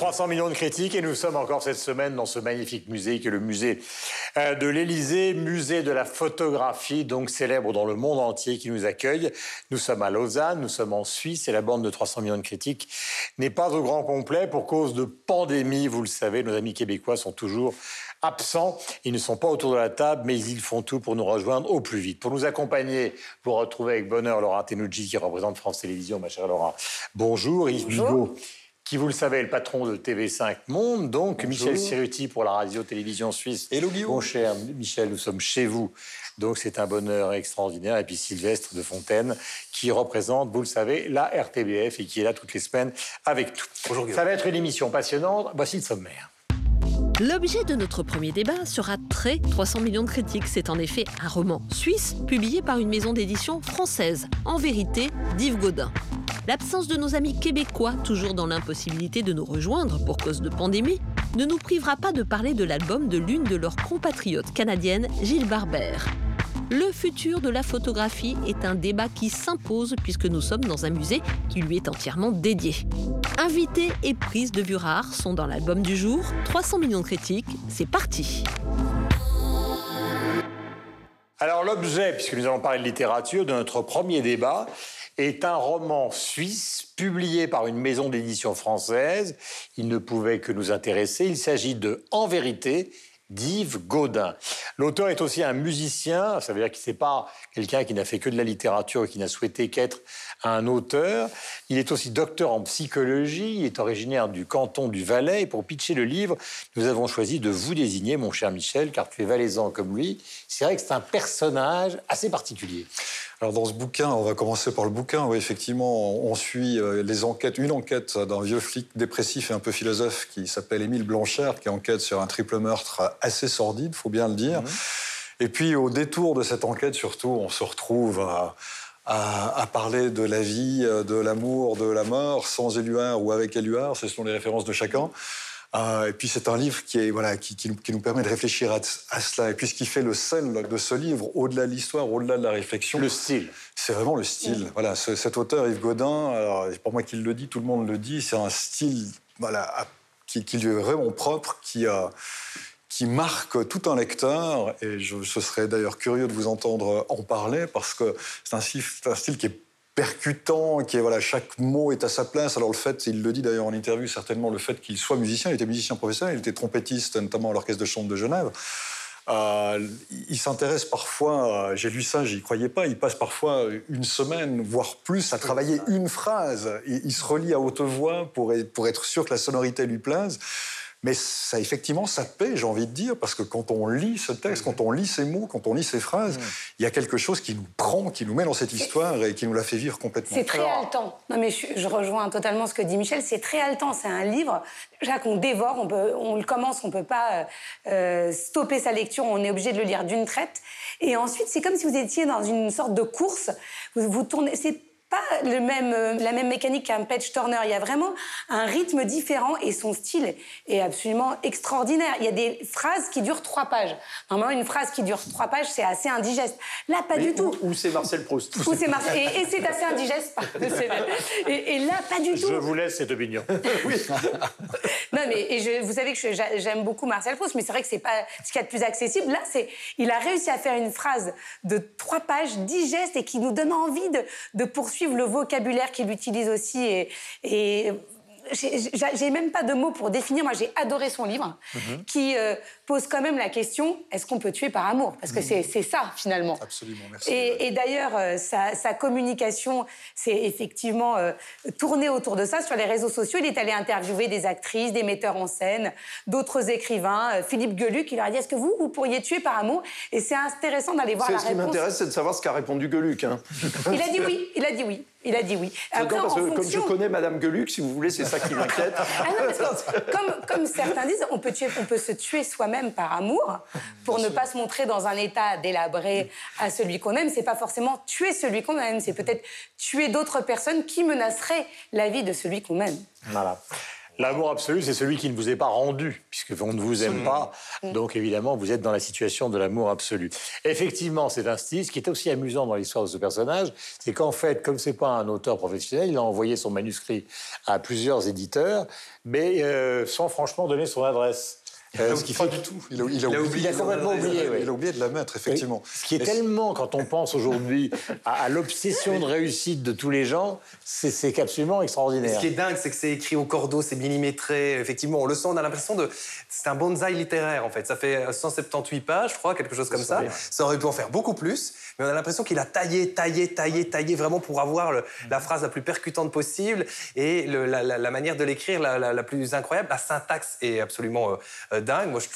à tous, 300 millions de critiques et nous sommes encore cette semaine dans ce magnifique musée qui est le musée euh, de l'Élysée, musée de la photographie, donc célèbre dans le monde entier qui nous accueille. Nous sommes à Lausanne, nous sommes en Suisse et la bande de 300 millions de critiques n'est pas au grand complet pour cause de pandémie, vous le savez, nos amis québécois sont toujours absents. Ils ne sont pas autour de la table, mais ils font tout pour nous rejoindre au plus vite. Pour nous accompagner, vous retrouvez avec bonheur Laura Tenucci qui représente France Télévisions. Ma chère Laura, bonjour. Yves Bigot, qui, vous le savez, est le patron de TV5 Monde. Donc, Michel Siruti pour la radio-télévision suisse. Hello Guillaume. Mon cher Michel, nous sommes chez vous. Donc, c'est un bonheur extraordinaire. Et puis, Sylvestre de Fontaine, qui représente, vous le savez, la RTBF et qui est là toutes les semaines avec nous. Bonjour Guillaume. Ça va être une émission passionnante. Voici le sommaire. L'objet de notre premier débat sera très 300 millions de critiques. C'est en effet un roman suisse publié par une maison d'édition française. En vérité, d'Yves Gaudin. L'absence de nos amis québécois, toujours dans l'impossibilité de nous rejoindre pour cause de pandémie, ne nous privera pas de parler de l'album de l'une de leurs compatriotes canadiennes, Gilles Barber. Le futur de la photographie est un débat qui s'impose puisque nous sommes dans un musée qui lui est entièrement dédié. Invités et prises de vue rares sont dans l'album du jour. 300 millions de critiques, c'est parti. Alors l'objet, puisque nous allons parler de littérature, de notre premier débat est un roman suisse publié par une maison d'édition française. Il ne pouvait que nous intéresser. Il s'agit de En vérité d'Yves Gaudin. L'auteur est aussi un musicien, ça veut dire qu'il n'est pas quelqu'un qui n'a fait que de la littérature et qui n'a souhaité qu'être un auteur. Il est aussi docteur en psychologie, il est originaire du canton du Valais et pour pitcher le livre, nous avons choisi de vous désigner, mon cher Michel, car tu es valaisan comme lui. C'est vrai que c'est un personnage assez particulier. Alors dans ce bouquin, on va commencer par le bouquin. Oui, effectivement, on suit euh, les enquêtes, une enquête d'un vieux flic dépressif et un peu philosophe qui s'appelle Émile Blanchard, qui enquête sur un triple meurtre assez sordide, faut bien le dire. Mhm. Et puis au détour de cette enquête, surtout, on se retrouve à, à, à parler de la vie, de l'amour, de la mort, sans éluard ou avec éluard, ce sont les références de chacun. Euh, et puis c'est un livre qui, est, voilà, qui, qui, nous, qui nous permet de réfléchir à, à, cela. Et puis ce qui fait le sel de ce livre, au-delà de l'histoire, au-delà de la réflexion, Le style. c'est vraiment le style. Voilà, ce- cet auteur Yves Gaudin, alors, c'est pas moi qui le dis, tout le monde le dit, c'est un style voilà, à- qui, qui lui est vraiment propre, qui, a, qui marque tout un lecteur. Et je, ce serais d'ailleurs curieux de vous entendre en parler parce que c'est un, style- qui est percutant, qui est voilà, chaque mot est à sa place. Alors le fait, il le dit d'ailleurs en interview, certainement le fait qu'il soit musicien, il était musicien professionnel, il était trompettiste notamment à l'orchestre de chambre de Genève. Euh, il s'intéresse parfois, j'ai lu ça, j'y croyais pas, il passe parfois une semaine, voire plus, à travailler une phrase. Il, se relie à haute voix pour être sûr que la sonorité lui plaise. Mais ça, effectivement, ça paie, j'ai envie de dire, parce que quand on lit ce texte, quand on lit ces mots, quand on lit ces phrases, il y a quelque chose qui nous prend, qui nous met dans cette histoire et qui nous la fait vivre complètement. C'est très haletant. Non, mais je, je rejoins totalement ce que dit Michel. C'est très haletant. C'est un livre déjà qu'on dévore. On, peut, on le commence, on peut pas euh, euh, stopper sa lecture. On est obligé de le lire d'une traite. Et ensuite, c'est comme si vous étiez dans une sorte de course. Vous, vous tournez. C'est pas le même, euh, la même mécanique qu'un Page Turner. Il y a vraiment un rythme différent et son style est absolument extraordinaire. Il y a des phrases qui durent trois pages. Normalement, une phrase qui dure trois pages, c'est assez indigeste. Là, pas du tout. Ou c'est Marcel Proust. Ou c'est Marseille. Et, et c'est assez indigeste. Et, et là, pas du tout. Je vous laisse cette opinion. Non, mais et je, vous savez que j'aime beaucoup Marcel Proust, mais c'est vrai que c'est pas ce qu'il y a de plus accessible. Là, c'est il a réussi à faire une phrase de trois pages digeste et qui nous donne envie de, de poursuivre le vocabulaire qu'il utilise aussi. Et, et j'ai même pas de mots pour définir. Moi, j'ai adoré son livre, Mhm. qui euh, pose quand même la question est-ce qu'on peut tuer par amour? Parce que c'est c'est ça finalement. Mhm. Absolument, merci. Et, et d'ailleurs, euh, sa, sa communication s'est effectivement euh, tournée autour de ça sur les réseaux sociaux. Il est allé interviewer des actrices, des metteurs en scène, d'autres écrivains. Euh, Philippe Geluc, il leur a dit Est-ce que vous, vous pourriez tuer par amour? Et c'est intéressant d'aller voir la ce qui réponse. m'intéresse, c'est de savoir ce qu'a répondu Gueluc. hein. Il a dit oui, il a dit oui, il a dit oui. Après, parce comme je connais Madame Gueluc, si vous voulez, c'est ça qui m'inquiète. Ah comme, comme certains disent, on peut, tuer, on peut se tuer soi-même par amour pour ne pas se montrer dans un état délabré à celui qu'on aime. C'est pas forcément tuer celui qu'on aime, c'est peut-être tuer d'autres personnes qui menaceraient la vie de celui qu'on aime. Voilà. L'amour absolu, c'est celui qui ne vous est pas rendu, puisque on ne vous aime pas. Donc évidemment, vous êtes dans la situation de l'amour absolu. Effectivement, c'est un style. Ce qui est aussi amusant dans l'histoire de ce personnage, c'est qu'en fait, comme c'est pas un auteur professionnel, il a envoyé son manuscrit à plusieurs éditeurs, mais euh, sans franchement donner son adresse. Euh, ce qui fait du tout. Il a, il a Il a oublié, complètement oublié, il a oublié de la mettre, effectivement. Ce qui est tellement, quand on pense aujourd'hui à, à l'obsession de réussite de tous les gens, c'est absolument extraordinaire. Ce qui est dingue, c'est que c'est écrit au cordeau, c'est millimétré. Effectivement, on le sent, on a l'impression de. C'est un bonsaï littéraire, en fait. Ça fait 178 pages, je crois, quelque chose comme ça. Ça aurait pu en faire beaucoup plus, mais on a l'impression qu'il a taillé, taillé, taillé, taillé, vraiment pour avoir le- la phrase la plus percutante possible et le- la, la- la manière de l'écrire la, la- la plus incroyable. La syntaxe est absolument euh, dingue. Moi, je,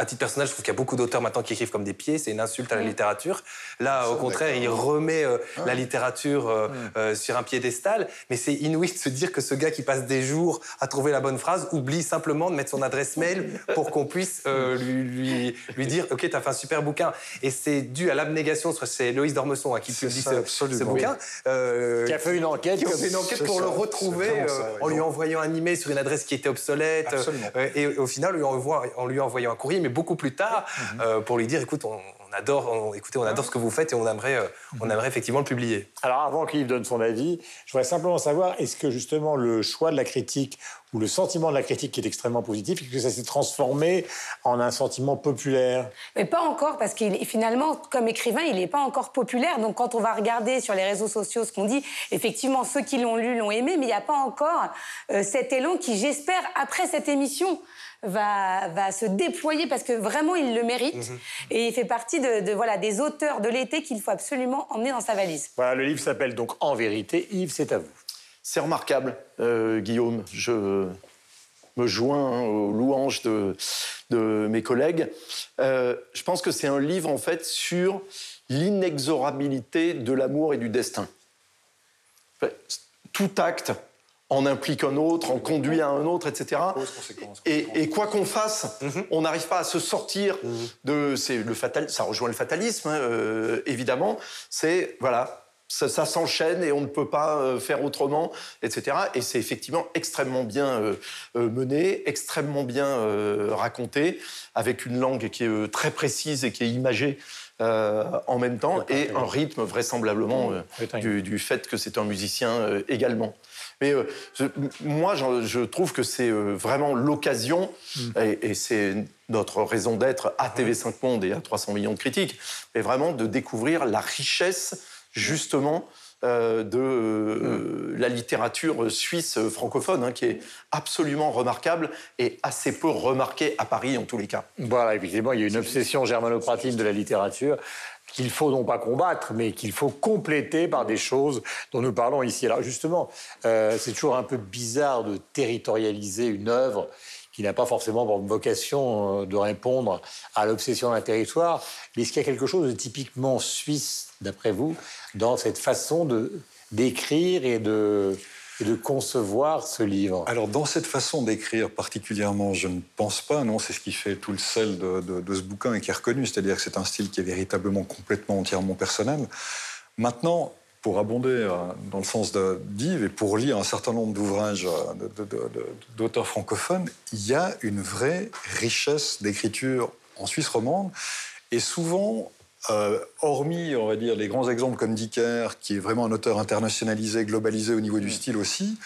à titre personnel, je trouve qu'il y a beaucoup d'auteurs maintenant qui écrivent comme des pieds, c'est une insulte à la littérature. Là, au contraire, il remet euh, la littérature euh, euh, sur un piédestal, mais c'est inouï de se dire que ce gars qui passe des jours à trouver la bonne phrase oublie simplement de mettre son adresse mail pour qu'on puisse lui, lui, lui dire « Ok, t'as fait un super bouquin ». Et c'est dû à l'abnégation, c'est Loïs Dormesson hein, qui publie ça, ce, bouquin. Qui a fait une enquête. qui a comme- fait une enquête pour ça, le retrouver vraiment ça, ouais. en lui envoyant un email sur une adresse qui était obsolète et au final lui envoie- en lui envoyant un courrier mais beaucoup plus tard euh, pour lui dire écoute on, on adore on- écoutez on adore ce que vous faites et on aimerait euh, on aimerait effectivement le publier. Alors avant que Yves donne son avis, je voudrais simplement savoir, est-ce que justement le choix de la critique ou le sentiment de la critique qui est extrêmement positif, est-ce que ça s'est transformé en un sentiment populaire? Mais pas encore, parce qu'il finalement, comme écrivain, il n'est pas encore populaire. Donc quand on va regarder sur les réseaux sociaux ce qu'on dit, effectivement, ceux qui l'ont lu l'ont aimé, mais il n'y a pas encore euh, cet élan qui, j'espère, après cette émission, va, va se déployer parce que vraiment, il le mérite. Mhm. Et il fait partie de, de, voilà, des auteurs de l'été qu'il faut absolument emmener dans sa valise. Voilà, le livre s'appelle donc En vérité. Yves, c'est à vous. C'est remarquable, euh, Guillaume. Je me joins hein, aux louanges de, de mes collègues. Euh, je pense que c'est un livre, en fait, sur l'inexorabilité de l'amour et du destin. Tout acte en implique un autre, en conduit à un autre, etc. Et, quoi qu'on fasse, on n'arrive pas à se sortir de. C'est le fatal, ça rejoint le fatalisme, hein, euh, évidemment. C'est voilà, ça, ça s'enchaîne et on ne peut pas euh, faire autrement, etc. Et c'est effectivement extrêmement bien euh, mené, extrêmement bien raconté, avec une langue qui est très précise et qui est imagée. en même temps, et un rythme vraisemblablement du, du fait que c'est un musicien également. Mais euh, je- moi, je, je trouve que c'est euh, vraiment l'occasion, et, et c'est notre raison d'être à TV5 Monde et à 300 millions de critiques, mais vraiment de découvrir la richesse, justement, euh, de euh, la littérature suisse francophone, hein, qui est absolument remarquable et assez peu remarquée à Paris, en tous les cas. Voilà, effectivement, il y a une obsession germanopratine de la littérature qu'il faut non pas combattre, mais qu'il faut compléter par des choses dont nous parlons ici. Alors justement, euh, c'est toujours un peu bizarre de territorialiser une œuvre qui n'a pas forcément pour vocation euh, de répondre à l'obsession d'un territoire. Mais est-ce qu'il y a quelque chose de typiquement suisse, d'après vous, dans cette façon de d'écrire et de, de concevoir ce livre Alors, dans cette façon d'écrire particulièrement, je ne pense pas. Non, c'est ce qui fait tout le sel de, de- ce bouquin et qui est reconnu. C'est-à-dire que c'est un style qui est véritablement complètement, entièrement personnel. Maintenant, pour abonder euh, dans le sens d'Yves et pour lire un certain nombre d'ouvrages euh, d'auteurs francophones, il y a une vraie richesse d'écriture en Suisse romande. Et souvent, euh, hormis, on va dire, les grands exemples comme Dicker, qui est vraiment un auteur internationalisé, globalisé au niveau du style aussi,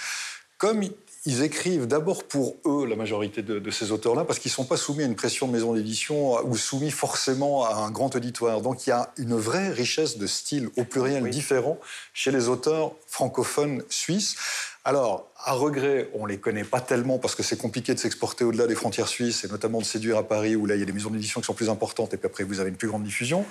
comme ils écrivent d'abord pour eux, la majorité de, de ces auteurs-là, parce qu'ils ne sont pas soumis à une pression de maison d'édition ou soumis forcément à un grand auditoire. Donc il y a une vraie richesse de style au pluriel différent chez les auteurs francophones suisses. Alors, à regret, on ne les connaît pas tellement parce que c'est compliqué de s'exporter au-delà des frontières suisses et notamment de séduire à Paris où là, il y a des maisons d'édition qui sont plus importantes et puis après, vous avez une plus grande diffusion.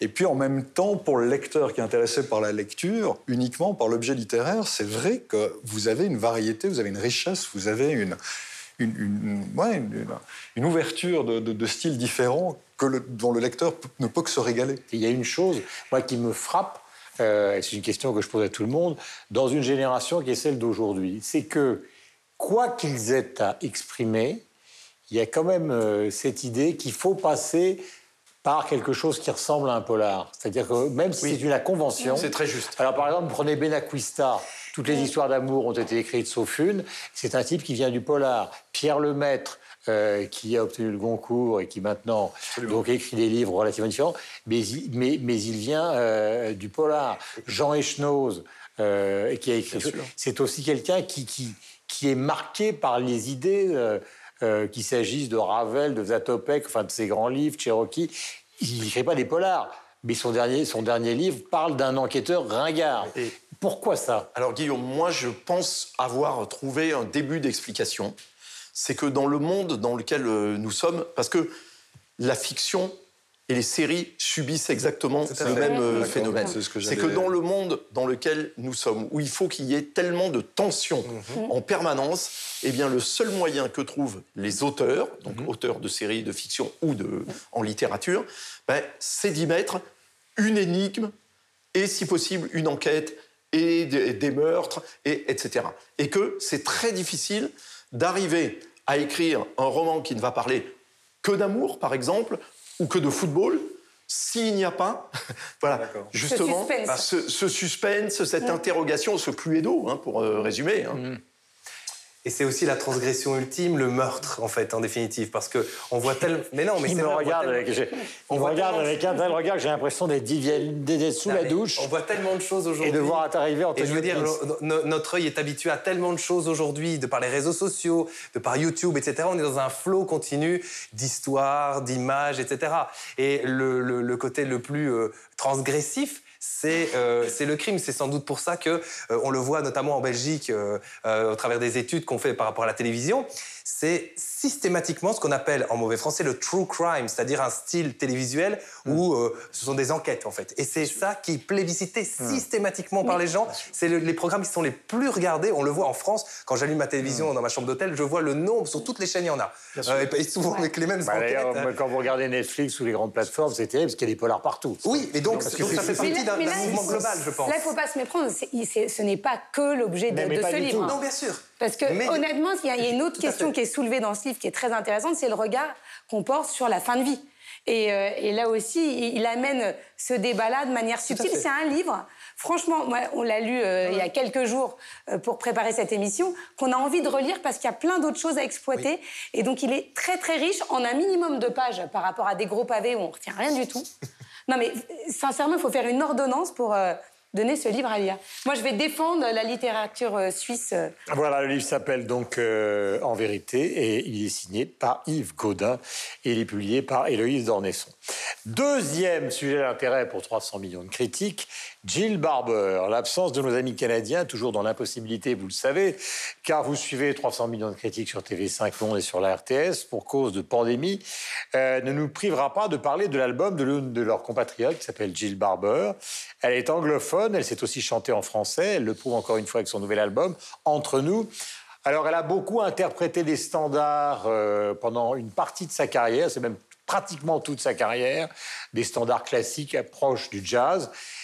Et puis en même temps, pour le lecteur qui est intéressé par la lecture, uniquement par l'objet littéraire, c'est vrai que vous avez une variété, vous avez une richesse, vous avez une, ouverture de, styles différents que dont le lecteur ne peut que se régaler. Il y a une chose, moi, qui me frappe, euh, et c'est une question que je pose à tout le monde, dans une génération qui est celle d'aujourd'hui, c'est que, quoi qu'ils aient à exprimer, il y a quand même euh, cette idée qu'il faut passer par quelque chose qui ressemble à un polar. C'est-à-dire que même si c'est une convention... C'est très juste. Alors, par exemple, prenez Benacquista. Toutes les histoires d'amour ont été écrites sauf une. C'est un type qui vient du polar. Pierre Lemaître, euh, qui a obtenu le Goncourt et qui maintenant donc écrit des livres relativement différents, mais, il- mais, mais il vient euh, du polar. Jean Echnoz, euh, qui a écrit. C'est aussi quelqu'un qui, qui, qui est marqué par les idées, euh, qu'il s'agisse de Ravel, de Zatopek, enfin de ses grands livres, Cherokee. Il n'écrit pas des polars, mais son dernier, son dernier livre parle d'un enquêteur ringard. Et- Pourquoi ça? Alors Guillaume, moi je pense avoir trouvé un début d'explication. C'est que dans le monde dans lequel euh, nous sommes, parce que la fiction et les séries subissent exactement le fait. même euh, phénomène. c'est ce que dans le monde dans lequel nous sommes, où il faut qu'il y ait tellement de tensions en permanence, eh bien le seul moyen que trouvent les auteurs, donc auteurs de séries de fiction ou de, en littérature, ben, c'est d'y mettre une énigme et si possible une enquête et des, des meurtres, et, etc. Et que c'est très difficile d'arriver à écrire un roman qui ne va parler que d'amour, par exemple, ou que de football, s'il n'y a pas, voilà, justement, Ce suspense. ce, ce suspense, cette interrogation, ce cluedo, hein, pour euh, résumer. hein. Mm. Et c'est aussi la transgression ultime, le meurtre, en fait, en définitive. Parce que on voit tellement. Mais non, mais Il c'est me vrai, on voit regarde avec, on me voit regarde tellement- avec un tel regard que j'ai l'impression d'être sous Non, la douche On voit tellement de choses aujourd'hui. et de voir arriver en Et je veux dire, no- notre œil est habitué à tellement de choses aujourd'hui, de par les réseaux sociaux, de par YouTube, etc. On est dans un flot continu d'histoires, d'images, etc. Et le, le- le côté le plus euh, transgressif, c'est euh, c'est le crime. C'est sans doute pour ça que euh, on le voit notamment en Belgique, euh, euh, au travers des études qu'on fait par rapport à la télévision. C'est systématiquement ce qu'on appelle en mauvais français le true crime, c'est-à-dire un style télévisuel où euh, ce sont des enquêtes en fait. Et c'est ça qui est plébiscité systématiquement par les gens. C'est le- les programmes qui sont les plus regardés. On le voit en France. Quand j'allume ma télévision dans ma chambre d'hôtel, je vois le nombre sur toutes les chaînes, il y en a. Euh, et, et souvent avec les mêmes Bah, enquêtes. Quand vous regardez Netflix ou les grandes plateformes, c'est terrible parce qu'il y a des polars partout. Oui, et donc, que donc ça fait partie d'un d'un là, mouvement il- global, je pense. Là, il ne faut pas se méprendre. ce n'est pas que l'objet de, ce livre. tout. Non, bien sûr. Parce que Mais- honnêtement, il y, a- il y a une autre question qui est soulevée dans ce livre qui est très intéressante, c'est le regard qu'on porte sur la fin de vie. Et, euh, et là aussi, il, il amène ce débat-là de manière subtile. C'est un livre, franchement, moi, on l'a lu euh, il y a quelques jours euh, pour préparer cette émission, qu'on a envie de relire parce qu'il y a plein d'autres choses à exploiter. Et donc, il est très très riche en un minimum de pages par rapport à des gros pavés où on ne retient rien du tout. Non, mais sincèrement, il faut faire une ordonnance pour euh, donner ce livre à lire. Moi, je vais défendre la littérature euh, suisse. euh, Voilà, le livre s'appelle donc En vérité et il est signé par Yves Gaudin et il est publié par Héloïse Dornesson. Deuxième sujet d'intérêt pour 300 millions de critiques, Jill Barber. L'absence de nos amis canadiens, toujours dans l'impossibilité, vous le savez, car vous suivez 300 millions de critiques sur TV5 Monde et sur la RTS pour cause de pandémie, euh, ne nous privera pas de parler de l'album de l'une de leurs compatriotes qui s'appelle Jill Barber. Elle est anglophone, elle sait aussi chanter en français, elle le prouve encore une fois avec son nouvel album, Entre nous. Alors, elle a beaucoup interprété des standards euh, pendant une partie de sa carrière, c'est même pratiquement toute sa carrière, des standards classiques proches du jazz.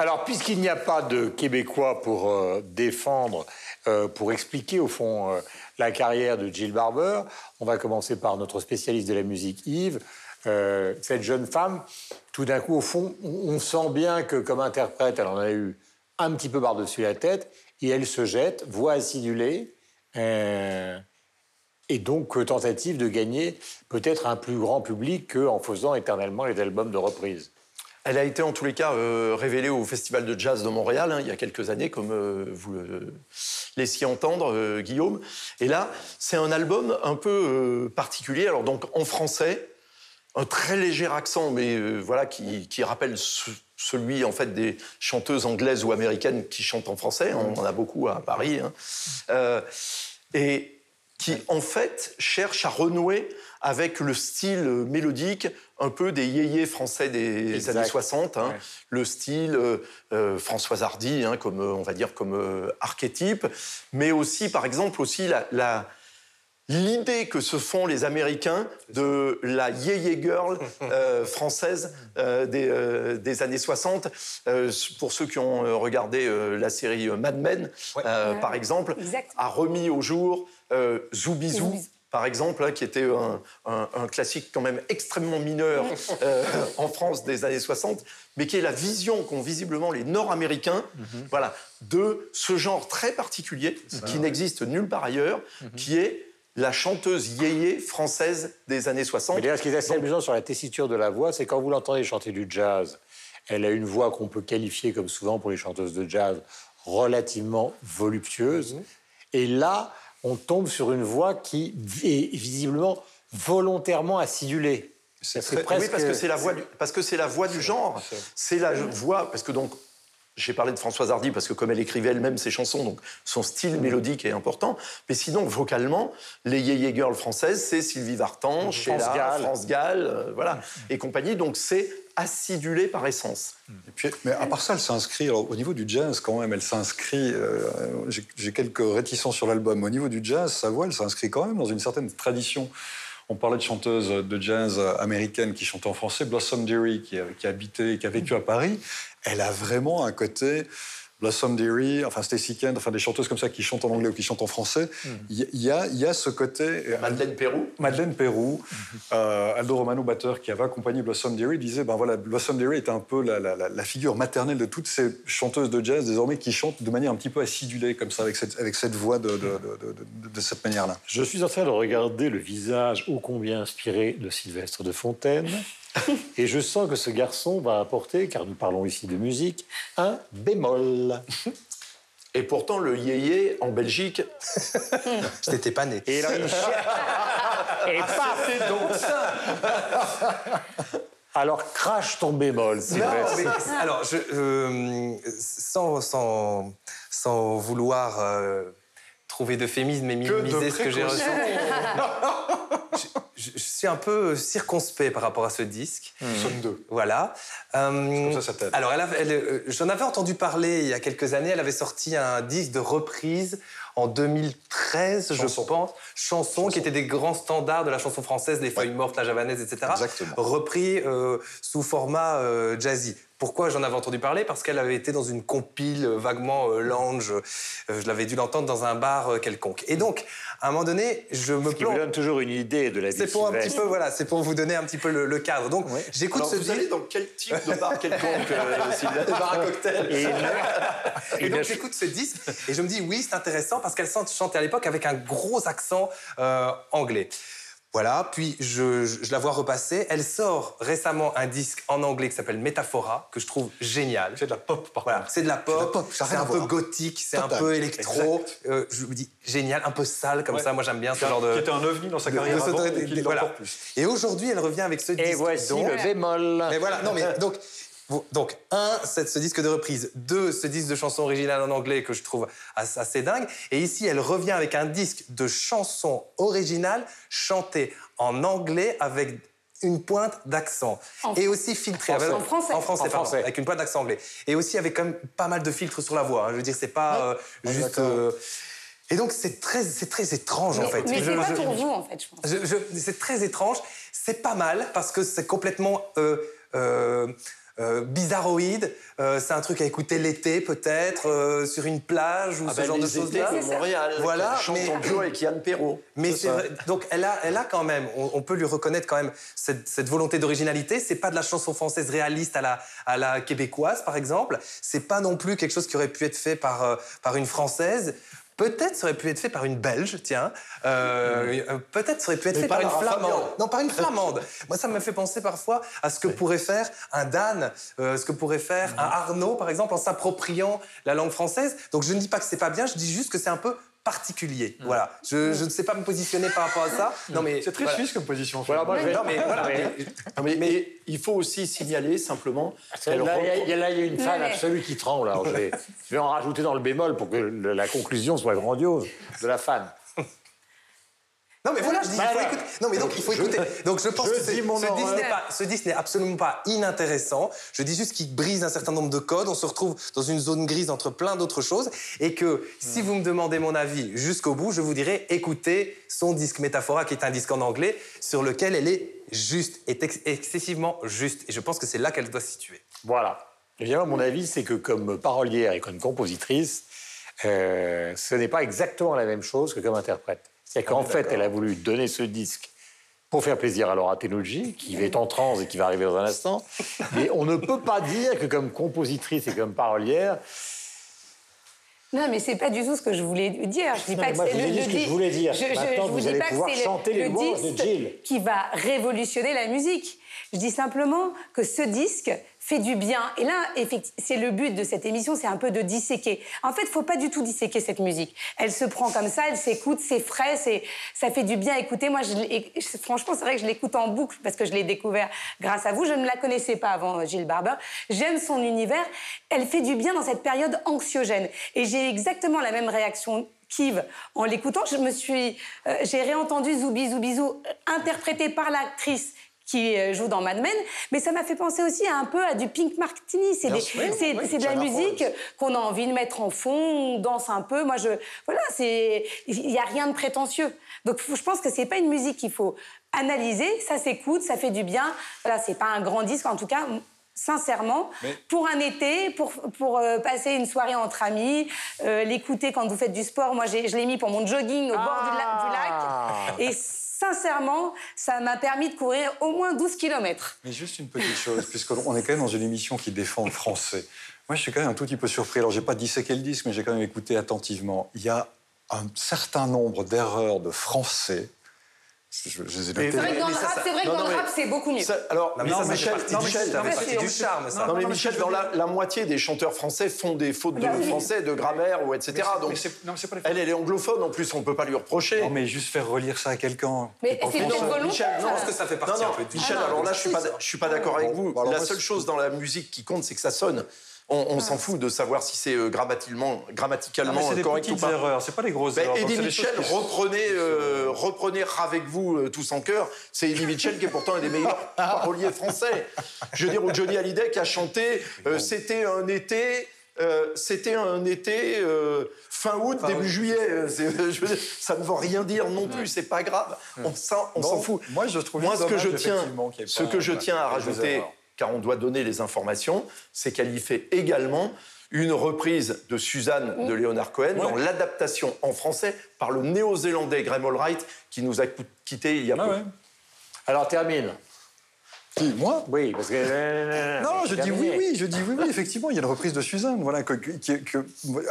Alors, puisqu'il n'y a pas de Québécois pour euh, défendre, euh, pour expliquer au fond euh, la carrière de Jill Barber, on va commencer par notre spécialiste de la musique, Yves. Cette jeune femme, tout d'un coup, au fond, on, on sent bien que comme interprète, elle en a eu un petit peu par-dessus la tête, et elle se jette, voix acidulée, et donc tentative de gagner peut-être un plus grand public qu'en faisant éternellement les albums de reprise. Elle a été en tous les cas euh, révélée au Festival de Jazz de Montréal hein, il y a quelques années, comme euh, vous le laissiez entendre, euh, Guillaume. Et là, c'est un album un peu particulier. Alors donc en français, un très léger accent, mais voilà, qui, rappelle ce- celui en fait des chanteuses anglaises ou américaines qui chantent en français. On en a beaucoup à Paris. hein. Et qui en fait cherche à renouer avec le style mélodique un peu des yéyés français des Exact. années 60, hein. Ouais. le style euh, euh, Françoise Hardy, hein, comme euh, on va dire comme euh, archétype, mais aussi par exemple aussi la, la- L'idée que se font les Américains de la yéyé girl euh, française euh, des, euh, des années 60, euh, pour ceux qui ont regardé euh, la série Mad Men, Ouais. euh, par exemple, Exact. a remis au jour euh, Zoubizou, Zoubizou. par exemple, hein, qui était un, un- un classique quand même extrêmement mineur euh, en France des années 60, mais qui est la vision qu'ont visiblement les Nord-Américains voilà, de ce genre très particulier, qui n'existe nulle part ailleurs, qui est la chanteuse yéyé française des années 60. Mais d'ailleurs, ce qui est assez amusant sur la tessiture de la voix, c'est quand vous l'entendez chanter du jazz, elle a une voix qu'on peut qualifier, comme souvent pour les chanteuses de jazz, relativement voluptueuse. Et là, on tombe sur une voix qui est visiblement volontairement acidulée. C'est Oui, parce que c'est la voix du, parce que c'est la voix du genre. C'est la voix parce que donc j'ai parlé de Françoise Hardy parce que comme elle écrivait elle-même ses chansons, donc son style mélodique est important. Mais sinon, vocalement, les Yéyé Girls françaises, c'est Sylvie Vartan, Sheila, Gall. France Gall, euh, voilà, et compagnie. Donc c'est acidulé par essence. Et puis, mais à part ça, elle s'inscrit. Au niveau du jazz, quand même, elle s'inscrit. euh, j'ai- J'ai quelques réticences sur l'album. Au niveau du jazz, sa voix, elle s'inscrit quand même dans une certaine tradition. On parlait de chanteuses de jazz américaines qui chantaient en français. Blossom Dearie, qui qui a habité, qui a vécu à Paris, elle a vraiment un côté. Blossom Dearie, enfin Stacey Kent, enfin des chanteuses comme ça qui chantent en anglais ou qui chantent en français. Il y, il y a, il y a ce côté. euh, Madeleine Pérou. Madeleine Pérou, euh, Aldo Romano, batteur, qui avait accompagné Blossom Dearie, disait ben voilà, Blossom Dearie est un peu la, la- la- la figure maternelle de toutes ces chanteuses de jazz désormais qui chantent de manière un petit peu acidulée, comme ça, avec cette, avec cette voix de, de- de- de- de- de cette manière-là. Je suis en train de regarder le visage ô combien inspiré de Sylvestre de Fontaine. Et je sens que ce garçon va apporter, car nous parlons ici de musique, un bémol. Et pourtant, le yéyé en Belgique, Je n'étais pas né. Et là, il cherche- Et donc ça. Alors crache ton bémol, Sylvestre. alors, je, euh, sans, sans, sans vouloir euh, trouver d'euphémisme et minimiser ce que j'ai reçu, je, je- je suis un peu circonspect par rapport à ce disque. Nous sommes deux. Voilà. Euh, comme ça, ça t'aide. alors, elle avait- elle, euh, j'en avais entendu parler il y a quelques années. Elle avait sorti un disque de reprise en 2013, Chanson. je pense. Chansons qui étaient des grands standards de la chanson française, Les Feuilles Mortes, La Javanaise, etc. Exactement. Repris euh, sous format euh, jazzy. Pourquoi j'en avais entendu parler? Parce qu'elle avait été dans une compile euh, vaguement euh, lounge. Euh, je l'avais dû l'entendre dans un bar euh, quelconque. Et donc, à un moment donné, je me Qui vous plonge. donne toujours une idée de la vie C'est pour un petit peu, voilà, c'est pour vous donner un petit peu le, le cadre. Donc, j'écoute ce vous disque. allez dans quel type de bar quelconque, euh, Des bars à cocktail. Et, donc a- j'écoute ce disque et je me dis oui c'est intéressant parce qu'elle chantait à l'époque avec un gros accent euh, anglais. Voilà, puis je, je- je la vois repasser. Elle sort récemment un disque en anglais qui s'appelle Métaphora, que je trouve génial. C'est de la pop, par Voilà, contre. c'est de la pop, c'est un peu voir. gothique, c'est un peu électro. Euh, je me dis génial, un peu sale comme Ouais. ça. Moi j'aime bien ce genre de. qui était un ovni dans sa carrière de- avant, de- et de- voilà. plus. Et aujourd'hui, elle revient avec ce disque. et voici donc- le bémol. mais voilà, non, mais donc, donc un, c'est ce disque de reprise. Deux, ce disque de chansons originales en anglais que je trouve as- assez dingue. Et ici, elle revient avec un disque de chansons originales chantées en anglais avec une pointe d'accent. En Et aussi filtré. français. avec- En français. En français, En pardon, français. avec une pointe d'accent anglais. Et aussi avec quand même pas mal de filtres sur la voix. hein. Je veux dire, c'est pas euh, juste... d'accord. euh, Et donc, c'est très, c'est très étrange, en fait. mais Je- c'est pas je- pour vous, en fait, je pense. c'est très étrange. C'est pas mal parce que c'est complètement euh, euh, bizarroïde. Euh, c'est un truc à écouter l'été, peut-être, euh, sur une plage ou Ah ce ben, genre de les choses. étés de Montréal, Voilà, chante mais- en duo avec Yann Perrault. Mais C'est vrai. Donc elle a, elle a quand même, on, on peut lui reconnaître quand même cette, cette volonté d'originalité. C'est pas de la chanson française réaliste à la, à la québécoise, par exemple. C'est pas non plus quelque chose qui aurait pu être fait par, par une française. Peut-être ça aurait pu être fait par une Belge, tiens. Euh, euh, Peut-être ça aurait pu être Mais fait par une Flamande. Non, par une Flamande. Moi, ça me fait penser parfois à ce que pourrait faire un Dan, euh, ce que pourrait faire un Arnaud, par exemple, en s'appropriant la langue française. Donc, je ne dis pas que c'est pas bien, je dis juste que c'est un peu particulier. Voilà. Je, je ne sais pas me positionner par rapport à ça. Non, mais C'est très voilà. suisse comme position. Voilà, moi, je vais- Non, mais voilà. Mais- mais, mais il faut aussi signaler simplement. Là, il y a- y, y une fan absolue qui tremble. Alors, je, vais, je vais en rajouter dans le bémol pour que la conclusion soit grandiose de la fan. Non mais voilà, je dis, il faut écouter. Non mais donc il faut Je- écouter. Donc je pense je que ce, disque n'est pas, ce disque n'est absolument pas inintéressant. Je dis juste qu'il brise un certain nombre de codes. On se retrouve dans une zone grise entre plein d'autres choses et que si vous me demandez mon avis jusqu'au bout, je vous dirais écoutez son disque Métaphora, qui est un disque en anglais sur lequel elle est juste, est ex- excessivement juste. Et je pense que c'est là qu'elle doit se situer. Voilà. Évidemment, mon avis, c'est que comme parolière et comme compositrice, euh, ce n'est pas exactement la même chose que comme interprète. C'est qu'en fait, elle a voulu donner ce disque pour faire plaisir à Laura Tenucci, qui est en transe et qui va arriver dans un instant. Mais on ne peut pas dire que comme compositrice et comme parolière, Non, mais c'est pas du tout ce que je voulais dire. Je dis Non, pas que c'est le, le ce que je voulais dire. Je, je- Maintenant, je vous vous dis allez pas que pouvoir c'est chanter le, les le louanges de disque Jill. qui va révolutionner la musique. Je dis simplement que ce disque fait du bien. Et là, c'est le but de cette émission, c'est un peu de disséquer. En fait, faut pas du tout disséquer cette musique. Elle se prend comme ça, elle s'écoute, c'est frais, c'est, ça fait du bien à écouter. Moi, je franchement, c'est vrai que je l'écoute en boucle parce que je l'ai découvert grâce à vous. Je ne la connaissais pas avant, euh, Gilles Barber. J'aime son univers. Elle fait du bien dans cette période anxiogène. Et j'ai exactement la même réaction qu'Yves en l'écoutant. Je me suis, euh, j'ai réentendu Zoubi euh, interprété par l'actrice qui euh, joue dans Mad Men, mais ça m'a fait penser aussi un peu à du Pink Martini. C'est des- sûr, c'est- oui, c'est de la musique qu'on a envie de mettre en fond, on danse un peu. Moi, je, voilà, c'est, il n'y a rien de prétentieux. Donc, je pense que c'est pas une musique qu'il faut analyser. Ça s'écoute, ça fait du bien. Voilà, c'est pas un grand disque, en tout cas. Sincèrement, pour un été, pour, pour euh, passer une soirée entre amis, euh, l'écouter quand vous faites du sport. Moi, j'ai- je l'ai mis pour mon jogging au bord du, la- du lac. Et sincèrement, ça m'a permis de courir au moins 12 kilomètres. Mais juste une petite chose, puisqu'on est quand même dans une émission qui défend le français. Moi, je suis quand même un tout petit peu surpris. Alors, j'ai pas disséqué le disque, mais j'ai quand même écouté attentivement. Il y a un certain nombre d'erreurs de français. Je, je les ai. C'est vrai que dans le rap, c'est vrai que non, dans non, le mais rap, c'est beaucoup mieux. Ça- alors, Non, mais non, ça, ça Michel, ça fait du charme, ça. Non, mais non, Michel, dans la, la moitié des chanteurs français font des fautes de Ah oui. français, de grammaire ou etc. Donc, non, pas les elle, elle est anglophone en plus, on peut pas lui reprocher. Non, mais juste faire relire ça à quelqu'un. Mais c'est volontaire. Michel, Je pense que ça fait Non, partie non, un peu Michel, charme. alors là, je suis pas, je suis pas d'accord avec vous. Alors la seule chose dans la musique qui compte, c'est que ça sonne. On, on s'en fout de savoir si c'est euh, grammaticalement, grammaticalement c'est des correct ou pas. erreurs, c'est pas des grosses Ben, erreurs. Eddie Mitchell, qui- reprenez, euh, reprenez avec vous euh, tous en chœur. C'est Eddie Mitchell qui est pourtant un des meilleurs paroliers français. Je veux dire, ou Johnny Hallyday qui a chanté euh, C'était un été. euh, C'était un été euh, fin août, début juillet. Euh, je dire, ça ne veut rien dire non plus. C'est pas grave. On s'en on Bon, s'en fout. moi, je trouve Moi, juste ce que je tiens, ce pas, que je tiens à rajouter, erreurs. Car on doit donner les informations, c'est qu'elle y fait également une reprise de Suzanne de Leonard Cohen dans l'adaptation en français par le néo-zélandais Graham Allwright qui nous a quittés il y a Ah peu. ouais. alors termine. Qui, moi Oui, parce que. Non, je dis oui, oui, je dis oui, oui, effectivement, il y a une reprise de Suzanne, voilà, que, que-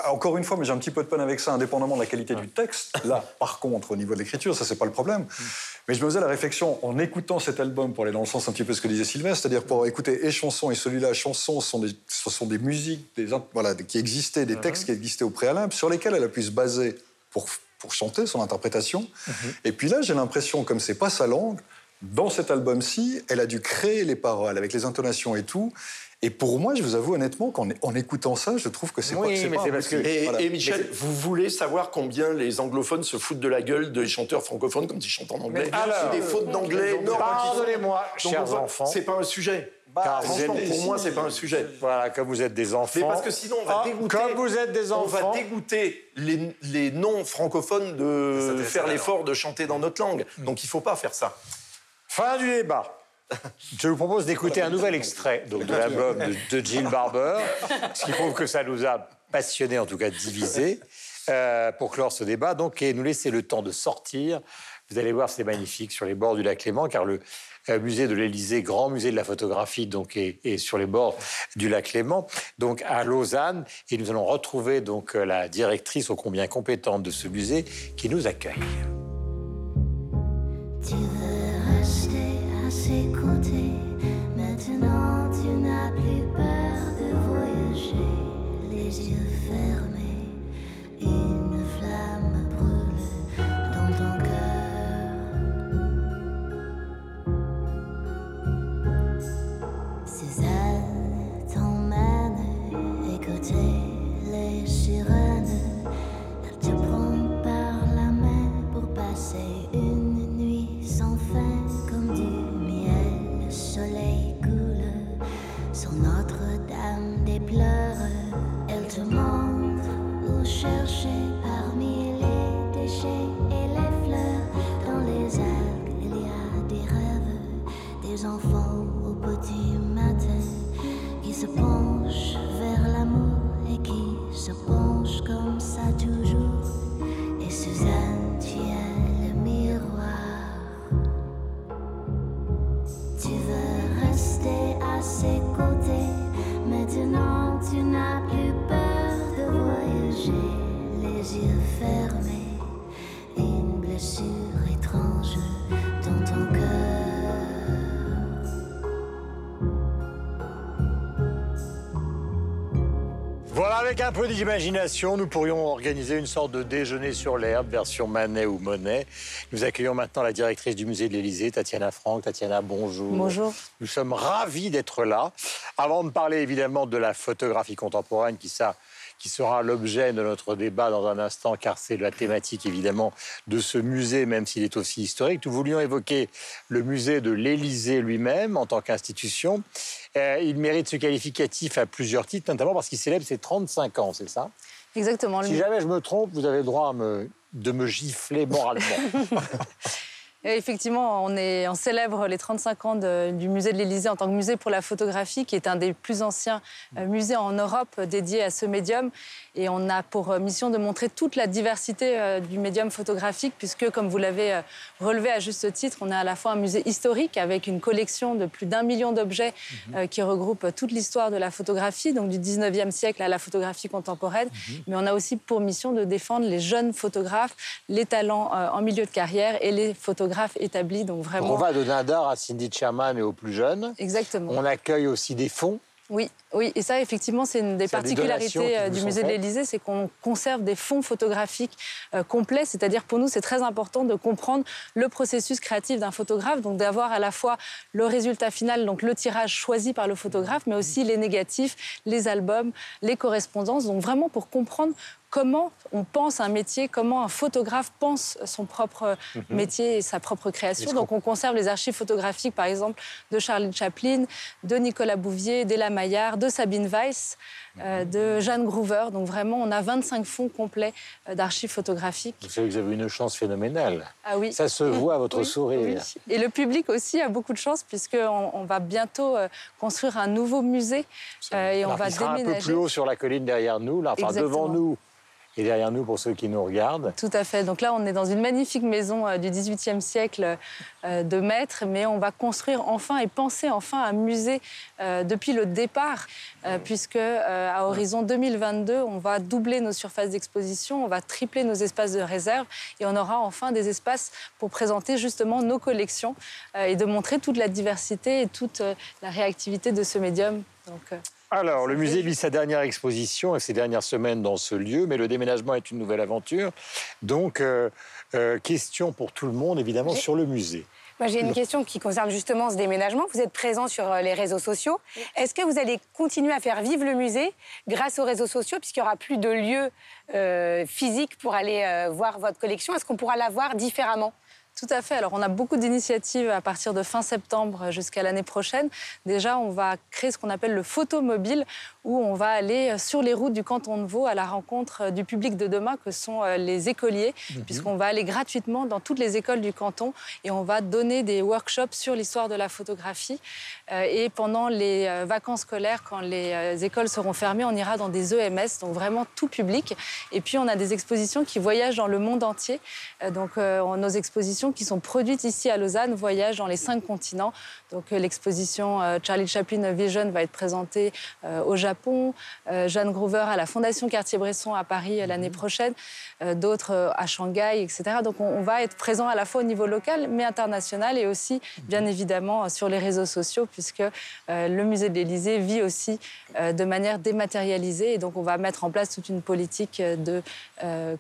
encore une fois, mais j'ai un petit peu de peine avec ça, indépendamment de la qualité du texte. Là, par contre, au niveau de l'écriture, ça, c'est pas le problème. Mais je me faisais la réflexion, en écoutant cet album, pour aller dans le sens un petit peu de ce que disait Sylvestre, c'est-à-dire pour écouter et chanson et celui-là, chanson, ce sont des, ce sont des musiques des, voilà, qui existaient, des textes qui existaient au préalable, sur lesquels elle a pu se baser pour, pour chanter son interprétation. Et puis là, j'ai l'impression, comme c'est pas sa langue, dans cet album-ci, elle a dû créer les paroles avec les intonations et tout. Et pour moi, je vous avoue honnêtement qu'en en écoutant ça, je trouve que c'est Oui, pas, c'est mais pas parce que-. Et, Voilà. et Michel, vous voulez savoir combien les anglophones se foutent de la gueule des chanteurs francophones quand ils chantent en anglais? Alors, C'est des fautes d'anglais Pardonnez-moi, chers enfants. C'est pas un sujet. Franchement, êtes- pour moi, c'est pas un sujet. Voilà, comme vous êtes des enfants. Mais parce que sinon, on va Ah, dégoûter. Comme vous êtes des On va enfants. dégoûter les, les non-francophones de faire l'effort de chanter dans notre langue. Donc il faut pas faire ça. Fin du débat. Je vous propose d'écouter un nouvel extrait donc, de l'album de, de Jill Barber, ce qui prouve que ça nous a passionnés, en tout cas divisés, euh, pour clore ce débat donc, et nous laisser le temps de sortir Vous allez voir, c'est magnifique sur les bords du lac Léman, car le euh, musée de l'Élysée, grand musée de la photographie, donc est, est sur les bords du lac Léman, donc à Lausanne. Et nous allons retrouver donc euh, la directrice, ô combien compétente de ce musée, qui nous accueille. Rêves, des enfants avec un peu d'imagination, nous pourrions organiser une sorte de déjeuner sur l'herbe, version Manet ou Monet. Nous accueillons maintenant la directrice du musée de l'Élysée, Tatiana Franck. Tatiana, bonjour. Bonjour. Nous sommes ravis d'être là. Avant de parler évidemment de la photographie contemporaine, qui, ça, qui sera l'objet de notre débat dans un instant, car c'est la thématique évidemment de ce musée, même s'il est aussi historique. Nous voulions évoquer le musée de l'Élysée lui-même en tant qu'institution. Euh, il mérite ce qualificatif à plusieurs titres, notamment parce qu'il célèbre ses 35 ans, c'est ça? Exactement. Si jamais je me trompe, vous avez le droit à me- de me gifler moralement. Et effectivement, on, est, on célèbre les 35 ans de- du musée de l'Élysée en tant que musée pour la photographie, qui est un des plus anciens euh, musées en Europe euh, dédiés à ce médium. Et on a pour euh, mission de montrer toute la diversité du médium photographique, puisque, comme vous l'avez relevé à juste titre, on est à la fois un musée historique avec une collection de plus d'un million d'objets euh, qui regroupe toute l'histoire de la photographie, donc du 19e siècle à la photographie contemporaine. Mais on a aussi pour mission de défendre les jeunes photographes, les talents en milieu de carrière et les photographes établis. Donc vraiment. On va de Nadar à Cindy Sherman et aux plus jeunes. Exactement. On accueille aussi des fonds. Oui, oui, et ça, effectivement, c'est une des particularités euh, du musée de l'Élysée, c'est qu'on conserve des fonds photographiques euh, complets. C'est-à-dire, pour nous, c'est très important de comprendre le processus créatif d'un photographe, donc d'avoir à la fois le résultat final, donc le tirage choisi par le photographe, mais aussi les négatifs, les albums, les correspondances. Donc vraiment pour comprendre comment on pense un métier, comment un photographe pense son propre métier et sa propre création. Donc on conserve les archives photographiques, par exemple, de Charlie Chaplin, de Nicolas Bouvier, d'Ella Maillard, de Sabine Weiss, euh, de Jeanne Groover. Donc vraiment, on a 25 fonds complets euh, d'archives photographiques. Vous savez que vous avez une chance phénoménale. Ah oui. Ça se voit à votre Oui, sourire. oui. Et le public aussi a beaucoup de chance puisqu'on on va bientôt euh, construire un nouveau musée euh, et on Alors, va sera un peu déménager. plus haut sur la colline derrière nous, là, enfin Exactement. devant nous et derrière nous pour ceux qui nous regardent. Tout à fait. Donc là, on est dans une magnifique maison euh, du XVIIIe siècle euh, de maître, mais on va construire enfin et penser enfin un musée euh, depuis le départ, euh, puisque à horizon 2022, on va doubler nos surfaces d'exposition, on va tripler nos espaces de réserve, et on aura enfin des espaces pour présenter justement nos collections et de montrer toute la diversité et toute la réactivité de ce médium. Donc, Alors, le musée vit sa dernière exposition et ses dernières semaines dans ce lieu, mais le déménagement est une nouvelle aventure. Donc, euh, euh, question pour tout le monde, évidemment, sur le musée. Moi, j'ai une question qui concerne justement ce déménagement. Vous êtes présent sur euh, les réseaux sociaux. Est-ce que vous allez continuer à faire vivre le musée grâce aux réseaux sociaux, puisqu'il n'y aura plus de lieu euh, physique pour aller euh, voir votre collection? Est-ce qu'on pourra la voir différemment? Tout à fait. Alors, on a beaucoup d'initiatives à partir de fin septembre jusqu'à l'année prochaine. Déjà, on va créer ce qu'on appelle le photomobile, où on va aller sur les routes du canton de Vaud à la rencontre du public de demain que sont euh, les écoliers, puisqu'on va aller gratuitement dans toutes les écoles du canton et on va donner des workshops sur l'histoire de la photographie. Euh, et pendant les euh, vacances scolaires, quand les euh, écoles seront fermées, on ira dans des EMS, donc vraiment tout public. Et puis on a des expositions qui voyagent dans le monde entier. Euh, Donc euh, on- nos expositions qui sont produites ici à Lausanne voyagent dans les cinq continents. Donc euh, l'exposition euh, Charlie Chaplin Vision va être présentée euh, au Japon, euh, Jeanne Groover à la Fondation Cartier-Bresson à Paris euh, l'année prochaine, euh, d'autres à Shanghai, etc. Donc on, on va être présent à la fois au niveau local mais international et aussi bien évidemment euh, sur les réseaux sociaux puisque le musée de l'Élysée vit aussi de manière dématérialisée. Et donc on va mettre en place toute une politique de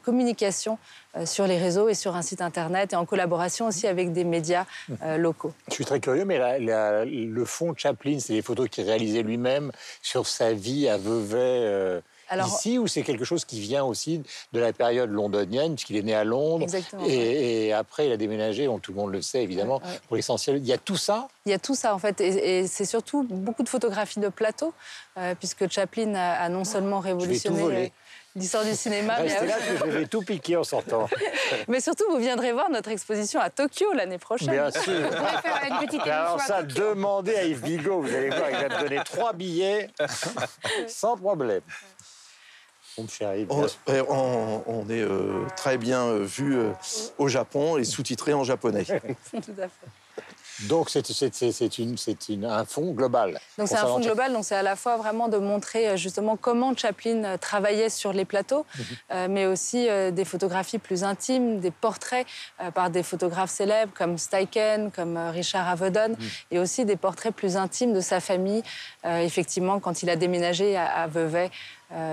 communication sur les réseaux et sur un site internet et en collaboration aussi avec des médias euh, locaux. Je suis très curieux, mais la- la- le fond de Chaplin, c'est des photos qu'il réalisait lui-même sur sa vie à Vevey euh, Alors- ici, ou c'est quelque chose qui vient aussi de la période londonienne, puisqu'il est né à Londres, Exactement, et, et après il a déménagé, donc tout le monde le sait évidemment, Ouais, ouais. pour l'essentiel. Il y a tout ça? Il y a tout ça en fait, et, et c'est surtout beaucoup de photographies de plateau, euh, puisque Chaplin a, a non seulement révolutionné voler. L'histoire du cinéma, mais, Restez là, parce que je vais tout piquer en sortant. mais surtout vous viendrez voir notre exposition à Tokyo l'année prochaine. Bien sûr. On pourrait faire une petite Mais alors à ça, demandez à Yves Bigot, vous allez voir, il va te donner trois billets sans problème. On, on- on est euh, très bien euh, vu euh, au Japon et sous-titré en japonais. Tout à fait. Donc c'est un fonds global. Donc c'est un fonds global, donc c'est à la fois vraiment de montrer euh, justement comment Chaplin euh, travaillait sur les plateaux, euh, mais aussi euh, des photographies plus intimes, des portraits euh, par des photographes célèbres comme Steichen, comme Richard Avedon, et aussi des portraits plus intimes de sa famille, effectivement quand il a déménagé à, à Vevey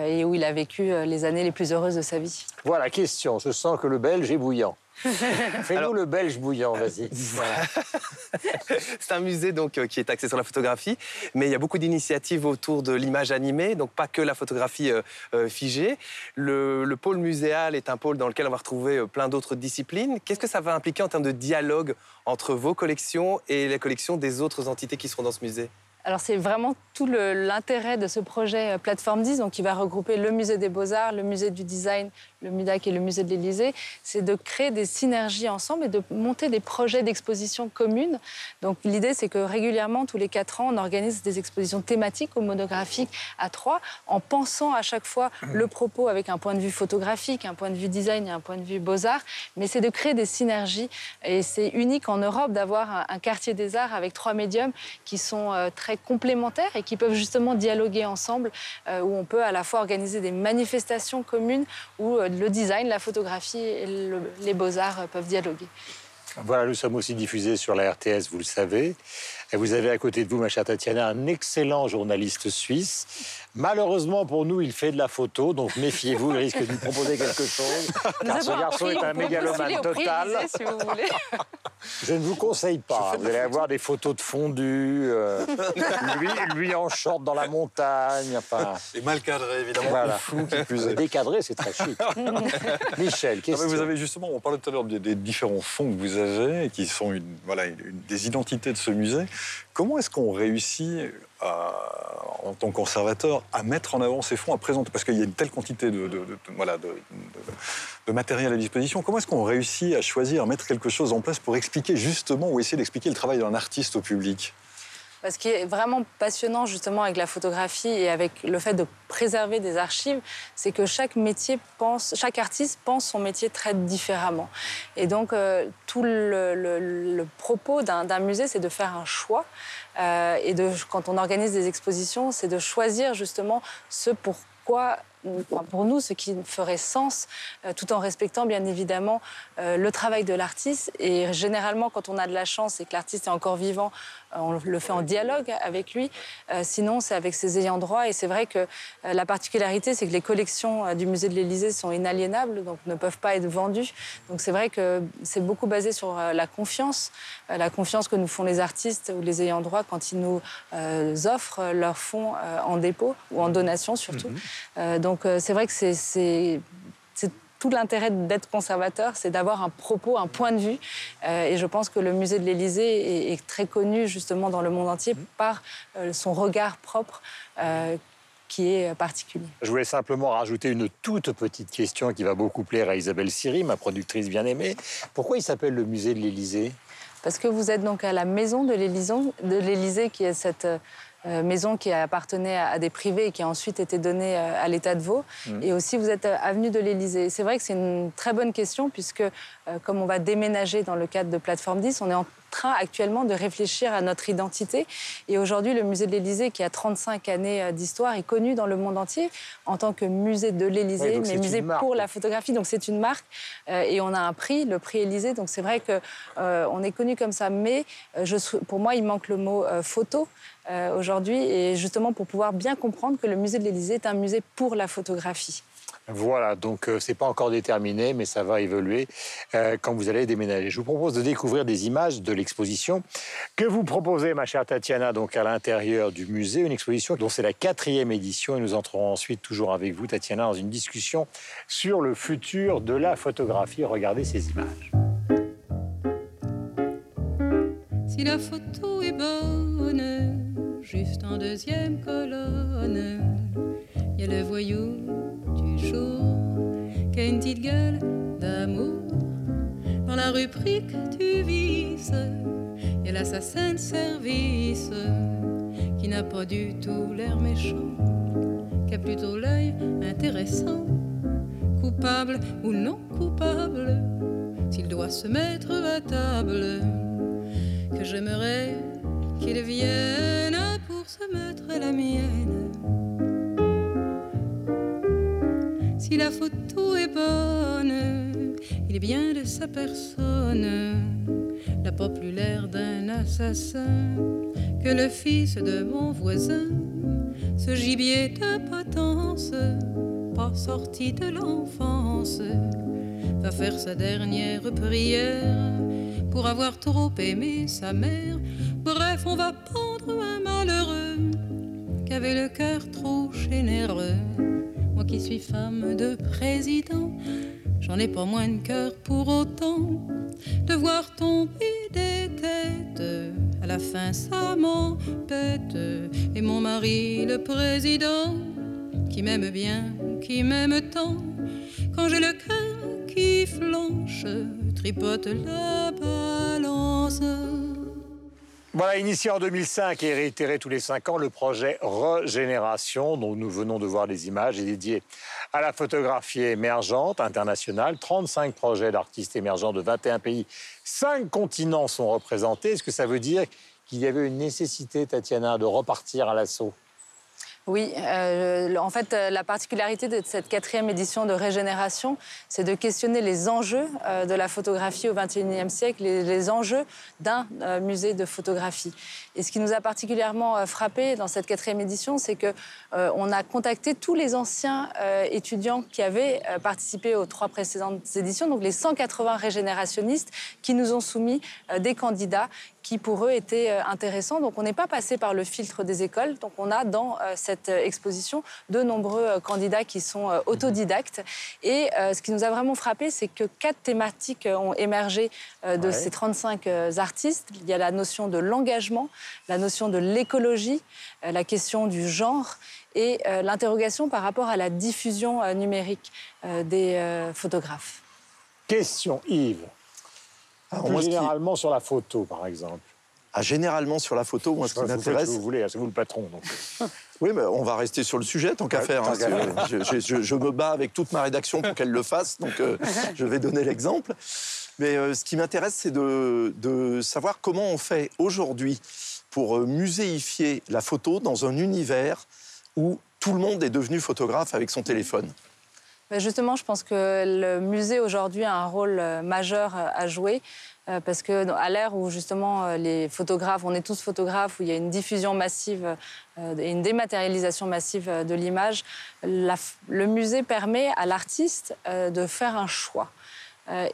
et où il a vécu les années les plus heureuses de sa vie. Voilà, question. Je sens que le belge est bouillant. Fais-nous le belge bouillant, vas-y. C'est un musée donc euh, qui est axé sur la photographie, mais il y a beaucoup d'initiatives autour de l'image animée, donc pas que la photographie euh, euh, figée. Le, le pôle muséal est un pôle dans lequel on va retrouver euh, plein d'autres disciplines. Qu'est-ce que ça va impliquer en termes de dialogue entre vos collections et les collections des autres entités qui seront dans ce musée? Alors c'est vraiment tout l'intérêt de ce projet Plateforme 10, donc qui va regrouper le musée des beaux-arts, le musée du design, le MUDAC et le musée de l'Élysée, c'est de créer des synergies ensemble et de monter des projets d'exposition communes. Donc l'idée c'est que régulièrement, tous les quatre ans, on organise des expositions thématiques ou monographiques à trois, en pensant à chaque fois le propos avec un point de vue photographique, un point de vue design et un point de vue beaux-arts. Mais c'est de créer des synergies et c'est unique en Europe d'avoir un, quartier des arts avec trois médiums qui sont euh, très complémentaires et qui peuvent justement dialoguer ensemble, euh, où on peut à la fois organiser des manifestations communes où euh, le design, la photographie et le- les beaux-arts peuvent dialoguer. Voilà, nous sommes aussi diffusés sur la RTS, vous le savez. Et vous avez à côté de vous, ma chère Tatiana, un excellent journaliste suisse. Malheureusement pour nous, il fait de la photo, donc méfiez-vous, il risque de nous proposer quelque chose. Car ce garçon est un mégalomane total. si vous voulez. Je ne vous conseille pas. Vous allez avoir des photos de fondu, euh, lui, lui en short dans la montagne. Enfin, Et mal cadré, évidemment. Voilà. Flou qui plus est. décadré, c'est très chic. Michel, question. mais vous avez justement, on parlait tout à l'heure des, des différents fonds que vous avez et qui sont une, voilà, une- une- des identités de ce musée. Comment est-ce qu'on réussit, en tant que conservateur, à mettre en avant ces fonds, à présenter Parce qu'il y a une telle quantité de, de- voilà, de matériel à disposition. Comment est-ce qu'on réussit à choisir, à mettre quelque chose en place pour expliquer justement ou essayer d'expliquer le travail d'un artiste au public? Ce qui est vraiment passionnant justement avec la photographie et avec le fait de préserver des archives, c'est que chaque métier pense, chaque artiste pense son métier très différemment. Et donc euh, tout le, propos d'un musée, c'est de faire un choix. Euh, et quand on organise des expositions, c'est de choisir justement ce pourquoi pour nous, ce qui ferait sens, euh, tout en respectant bien évidemment le travail de l'artiste. Et généralement, quand on a de la chance et que l'artiste est encore vivant, on le fait en dialogue avec lui. Euh, sinon, c'est avec ses ayants droit. Et c'est vrai que euh, la particularité, c'est que les collections euh, du musée de l'Élysée sont inaliénables, donc ne peuvent pas être vendues. Donc c'est vrai que c'est beaucoup basé sur euh, la confiance, euh, la confiance que nous font les artistes ou les ayants droit quand ils nous euh, offrent leurs fonds euh, en dépôt ou en donation surtout. Euh, donc euh, c'est vrai que c'est tout l'intérêt d'être conservateur, c'est d'avoir un propos, un point de vue. Euh, et je pense que le musée de l'Élysée est, est très connu justement dans le monde entier par euh, son regard propre. euh, qui est particulier. Je voulais simplement rajouter une toute petite question qui va beaucoup plaire à Isabelle Siri, ma productrice bien-aimée. Pourquoi il s'appelle le musée de l'Élysée? Parce que vous êtes donc à la maison de l'Élysée, qui est cette maison qui appartenait à des privés et qui a ensuite été donnée euh, à l'État de Vaud. Et aussi, vous êtes euh, avenue de l'Élysée. C'est vrai que c'est une très bonne question puisque, euh, comme on va déménager dans le cadre de Plateforme 10, on est en train actuellement de réfléchir à notre identité. Et aujourd'hui, le musée de l'Élysée, qui a 35 années euh, d'histoire, est connu dans le monde entier en tant que musée de l'Élysée, mais musée pour la photographie. Donc c'est une marque euh, et on a un prix, le prix Élysée. Donc c'est vrai que euh, on est connu comme ça, mais je, pour moi, il manque le mot euh, photo. aujourd'hui, et justement pour pouvoir bien comprendre que le musée de l'Élysée est un musée pour la photographie. Voilà, donc euh, c'est pas encore déterminé, mais ça va évoluer euh, quand vous allez déménager. Je vous propose de découvrir des images de l'exposition que vous proposez, ma chère Tatiana, donc à l'intérieur du musée, une exposition dont c'est la quatrième édition, et nous entrerons ensuite toujours avec vous, Tatiana, dans une discussion sur le futur de la photographie. Regardez ces images. Si la photo est bonne, juste en deuxième colonne, il y a le voyou du jour qui a une petite gueule d'amour. Dans la rubrique du vice, il y a l'assassin de service qui n'a pas du tout l'air méchant, qui a plutôt l'œil intéressant, coupable ou non coupable, s'il doit se mettre à table que j'aimerais qu'il vienne mettre à la mienne. Si la photo est bonne, il est bien de sa personne, plus l'air d'un assassin que le fils de mon voisin, ce gibier de potence, pas sorti de l'enfance, va faire sa dernière prière pour avoir trop aimé sa mère. On va pendre un malheureux qui avait le cœur trop généreux. Moi qui suis femme de président, j'en ai pas moins de cœur pour autant de voir tomber des têtes. À la fin, ça m'embête. Et mon mari, le président, qui m'aime bien, qui m'aime tant, quand j'ai le cœur qui flanche, tripote la balance. Voilà, initié en 2005 et réitéré tous les cinq ans, le projet Régénération, dont nous venons de voir les images, est dédié à la photographie émergente internationale. 35 projets d'artistes émergents de 21 pays, 5 continents sont représentés. Est-ce que ça veut dire qu'il y avait une nécessité, Tatiana, de repartir à l'assaut? Oui, euh, en fait, euh, la particularité de cette quatrième édition de Régénération, c'est de questionner les enjeux euh, de la photographie au XXIe siècle, les, les enjeux d'un musée de photographie. Et ce qui nous a particulièrement frappé dans cette quatrième édition, c'est que on a contacté tous les anciens étudiants qui avaient participé aux trois précédentes éditions, donc les 180 régénérationnistes qui nous ont soumis des candidats qui pour eux étaient euh, intéressants. Donc on n'est pas passé par le filtre des écoles. Donc on a dans euh, cette euh, exposition de nombreux candidats qui sont autodidactes. Et euh, ce qui nous a vraiment frappé, c'est que quatre thématiques ont émergé de Ouais. ces 35 euh, artistes. Il y a la notion de l'engagement, la notion de l'écologie, la question du genre et l'interrogation par rapport à la diffusion numérique des photographes. Question, Yves. Alors, Plus qui- généralement sur la photo, par exemple. Ah, généralement sur la photo, moi, ce qui vous m'intéresse, vous voulez, hein, c'est vous le patron. Donc. Oui, mais on va rester sur le sujet tant qu'à faire. hein. je, je- je- je me bats avec toute ma rédaction pour qu'elle le fasse, donc euh, je vais donner l'exemple. Mais euh, ce qui m'intéresse, c'est de, de savoir comment on fait aujourd'hui pour euh, muséifier la photo dans un univers où tout le monde est devenu photographe avec son téléphone. Ben, Justement, je pense que le musée aujourd'hui a un rôle euh, majeur euh, à jouer. euh, Parce que à l'ère où justement les photographes, on est tous photographes, où il y a une diffusion massive et une dématérialisation massive de l'image, le musée permet à l'artiste de faire un choix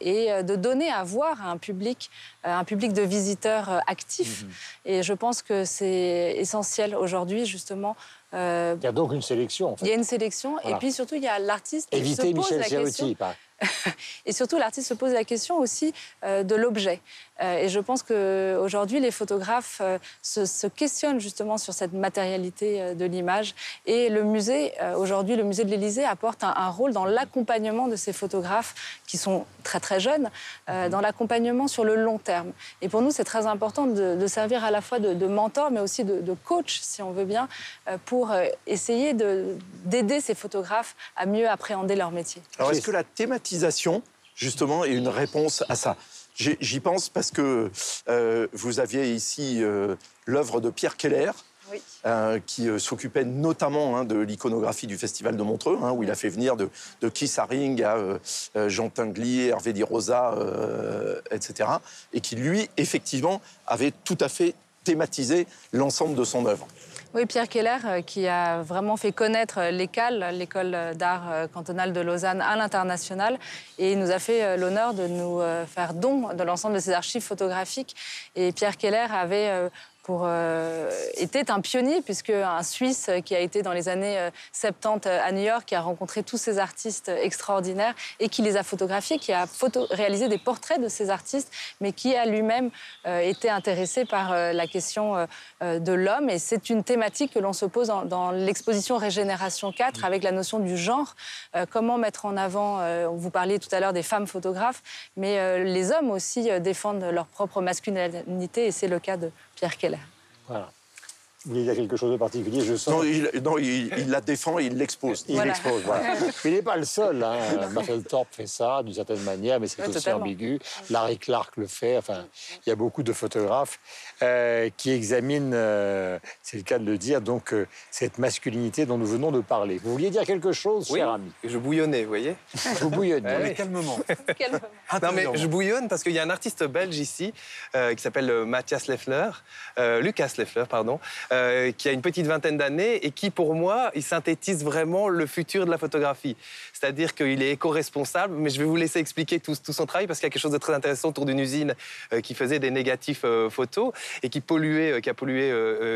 et euh, de donner à voir à un public, euh, un public de visiteurs euh, actifs. Et je pense que c'est essentiel aujourd'hui justement. euh, Il y a donc une sélection, en il y fait. a une sélection Voilà. et puis surtout il y a l'artiste qui se pose Michel la question. et surtout, l'artiste se pose la question aussi euh, de l'objet. Euh, et je pense qu'aujourd'hui, les photographes euh, se, se questionnent justement sur cette matérialité euh, de l'image. Et le musée, euh, aujourd'hui, le musée de l'Élysée apporte un, un rôle dans l'accompagnement de ces photographes qui sont très très jeunes, euh, dans l'accompagnement sur le long terme. Et pour nous, c'est très important de, de servir à la fois de, de mentor, mais aussi de, de coach, si on veut bien, euh, pour essayer de- d'aider ces photographes à mieux appréhender leur métier. Alors, est-ce que la justement, est une réponse à ça J'y pense parce que euh, vous aviez ici euh, l'œuvre de Pierre Keller. Oui. euh, qui euh, s'occupait notamment hein, de l'iconographie du Festival de Montreux, hein, où il a fait venir de, de Keith Haring à euh, Jean Tinguely, Hervé Di Rosa, etc. Et qui, lui, effectivement, avait tout à fait thématisé l'ensemble de son œuvre. Oui, Pierre Keller, euh, qui a vraiment fait connaître euh, l'ECAL, l'école d'art euh, cantonale de Lausanne, à l'international. Et il nous a fait l'honneur de nous faire don de l'ensemble de ses archives photographiques. Et Pierre Keller avait pour, euh, était un pionnier, puisque un Suisse qui a été dans les années euh, 70 à New York, qui a rencontré tous ces artistes extraordinaires et qui les a photographiés, qui a photo- réalisé des portraits de ces artistes, mais qui a lui-même euh, été intéressé par euh, la question euh, euh, de l'homme. Et c'est une thématique que l'on se pose dans, dans l'exposition Régénération 4 avec la notion du genre. Euh, comment mettre en avant, euh, vous parliez tout à l'heure des femmes photographes, mais euh, les hommes aussi euh, défendent leur propre masculinité et c'est le cas de Pierre. Voilà. Vous voulez dire quelque chose de particulier Je sens. Non, il, non, il- il la défend et il l'expose. Il Voilà. expose, voilà. Mais il n'est pas le seul. Hein. Mapplethorpe fait ça d'une certaine manière, mais c'est Oui, aussi totalement. ambigu. Larry Clark le fait. Enfin, il y a beaucoup de photographes euh, qui examinent, euh, c'est le cas de le dire, donc euh, cette masculinité dont nous venons de parler. Vous vouliez dire quelque chose, Oui, cher ami? Je bouillonnais, vous voyez Vous bouillonnez. Ouais, Mais calmement. Non, mais je bouillonne parce qu'il y a un artiste belge ici euh, qui s'appelle Mathias Leffler, euh, Lucas Leffler, pardon, euh, qui a une petite vingtaine d'années et qui, pour moi, il synthétise vraiment le futur de la photographie. C'est-à-dire qu'il est éco-responsable, mais je vais vous laisser expliquer tout, tout son travail parce qu'il y a quelque chose de très intéressant autour d'une usine euh, qui faisait des négatifs euh, photos et qui polluait, euh, qui a pollué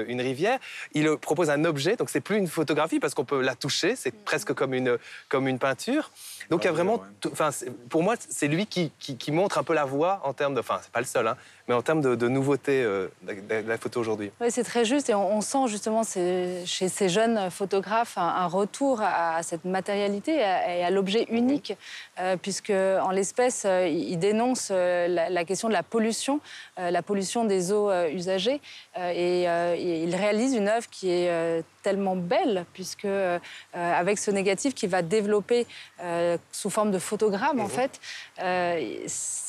une rivière. Il propose un objet, donc c'est plus une photographie parce qu'on peut la toucher, c'est presque comme une, comme une peinture. Donc il y a vraiment, enfin, pour moi, c'est lui qui, qui- qui montre un peu la voie en termes de, enfin, c'est pas le seul, hein, mais en termes de, de nouveauté euh, de, de- de la photo aujourd'hui. Oui, c'est très juste et on, on sent justement ces- chez ces jeunes photographes un, un retour à, à cette matérialité et à, et à l'objet unique, euh, puisque en l'espèce, euh, ils dénoncent euh, la, la question de la pollution, euh, la pollution des eaux euh, usagées, euh, et, euh, et ils réalisent une œuvre qui est euh, tellement belle, puisque euh, avec ce négatif qui va développer euh, sous forme de photogramme, en fait, euh,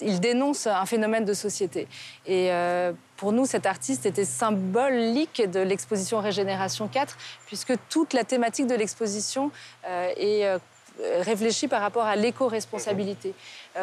il dénonce un phénomène de société. Et euh, pour nous, cet artiste était symbolique de l'exposition Régénération 4, puisque toute la thématique de l'exposition euh, est euh, réfléchie par rapport à l'éco-responsabilité. Euh,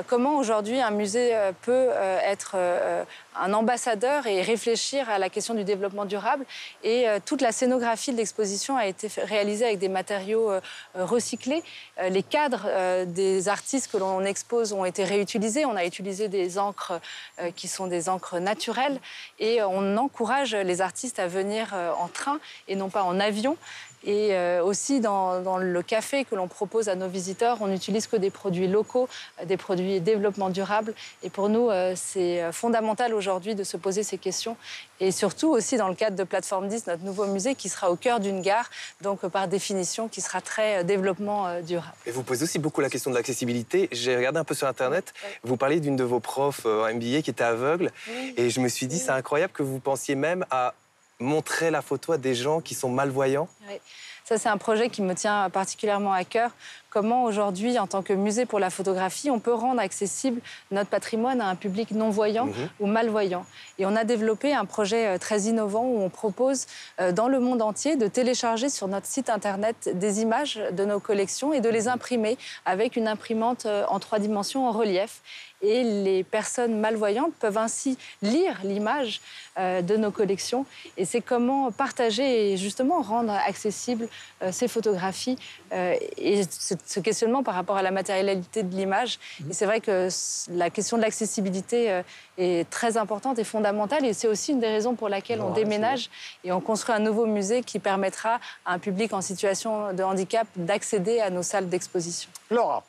comment aujourd'hui un musée euh, peut euh, être euh, un ambassadeur et réfléchir à la question du développement durable. Et euh, toute la scénographie de l'exposition a été réalisée avec des matériaux euh, euh, recyclés. Euh, les cadres euh, des artistes que l'on expose ont été réutilisés. On a utilisé des encres euh, qui sont des encres naturelles. Et on encourage les artistes à venir euh, en train et non pas en avion. Et euh, aussi dans, dans le café que l'on propose à nos visiteurs, on n'utilise que des produits locaux, euh, des produits développement durable. Et pour nous, euh, c'est fondamental aujourd'hui de se poser ces questions. Et surtout aussi dans le cadre de Plateforme 10, notre nouveau musée qui sera au cœur d'une gare, donc par définition qui sera très développement durable. Et vous posez aussi beaucoup la question de l'accessibilité. J'ai regardé un peu sur Internet, vous parliez d'une de vos profs en MBA qui était aveugle, et je me suis dit, c'est incroyable que vous pensiez même à montrer la photo à des gens qui sont malvoyants. Oui. Ça, c'est un projet qui me tient particulièrement à cœur. Comment aujourd'hui, en tant que musée pour la photographie, on peut rendre accessible notre patrimoine à un public non-voyant ou malvoyant. Et on a développé un projet euh, très innovant où on propose euh, dans le monde entier de télécharger sur notre site internet des images de nos collections et de les imprimer avec une imprimante euh, en trois dimensions en relief. Et les personnes malvoyantes peuvent ainsi lire l'image euh, de nos collections. Et c'est comment partager et justement rendre accessibles euh, ces photographies euh, et ce, questionnement par rapport à la matérialité de l'image. Et c'est vrai que la question de l'accessibilité est très importante et fondamentale. Et c'est aussi une des raisons pour laquelle on déménage et on construit un nouveau musée qui permettra à un public en situation de handicap d'accéder à nos salles d'exposition. Laura,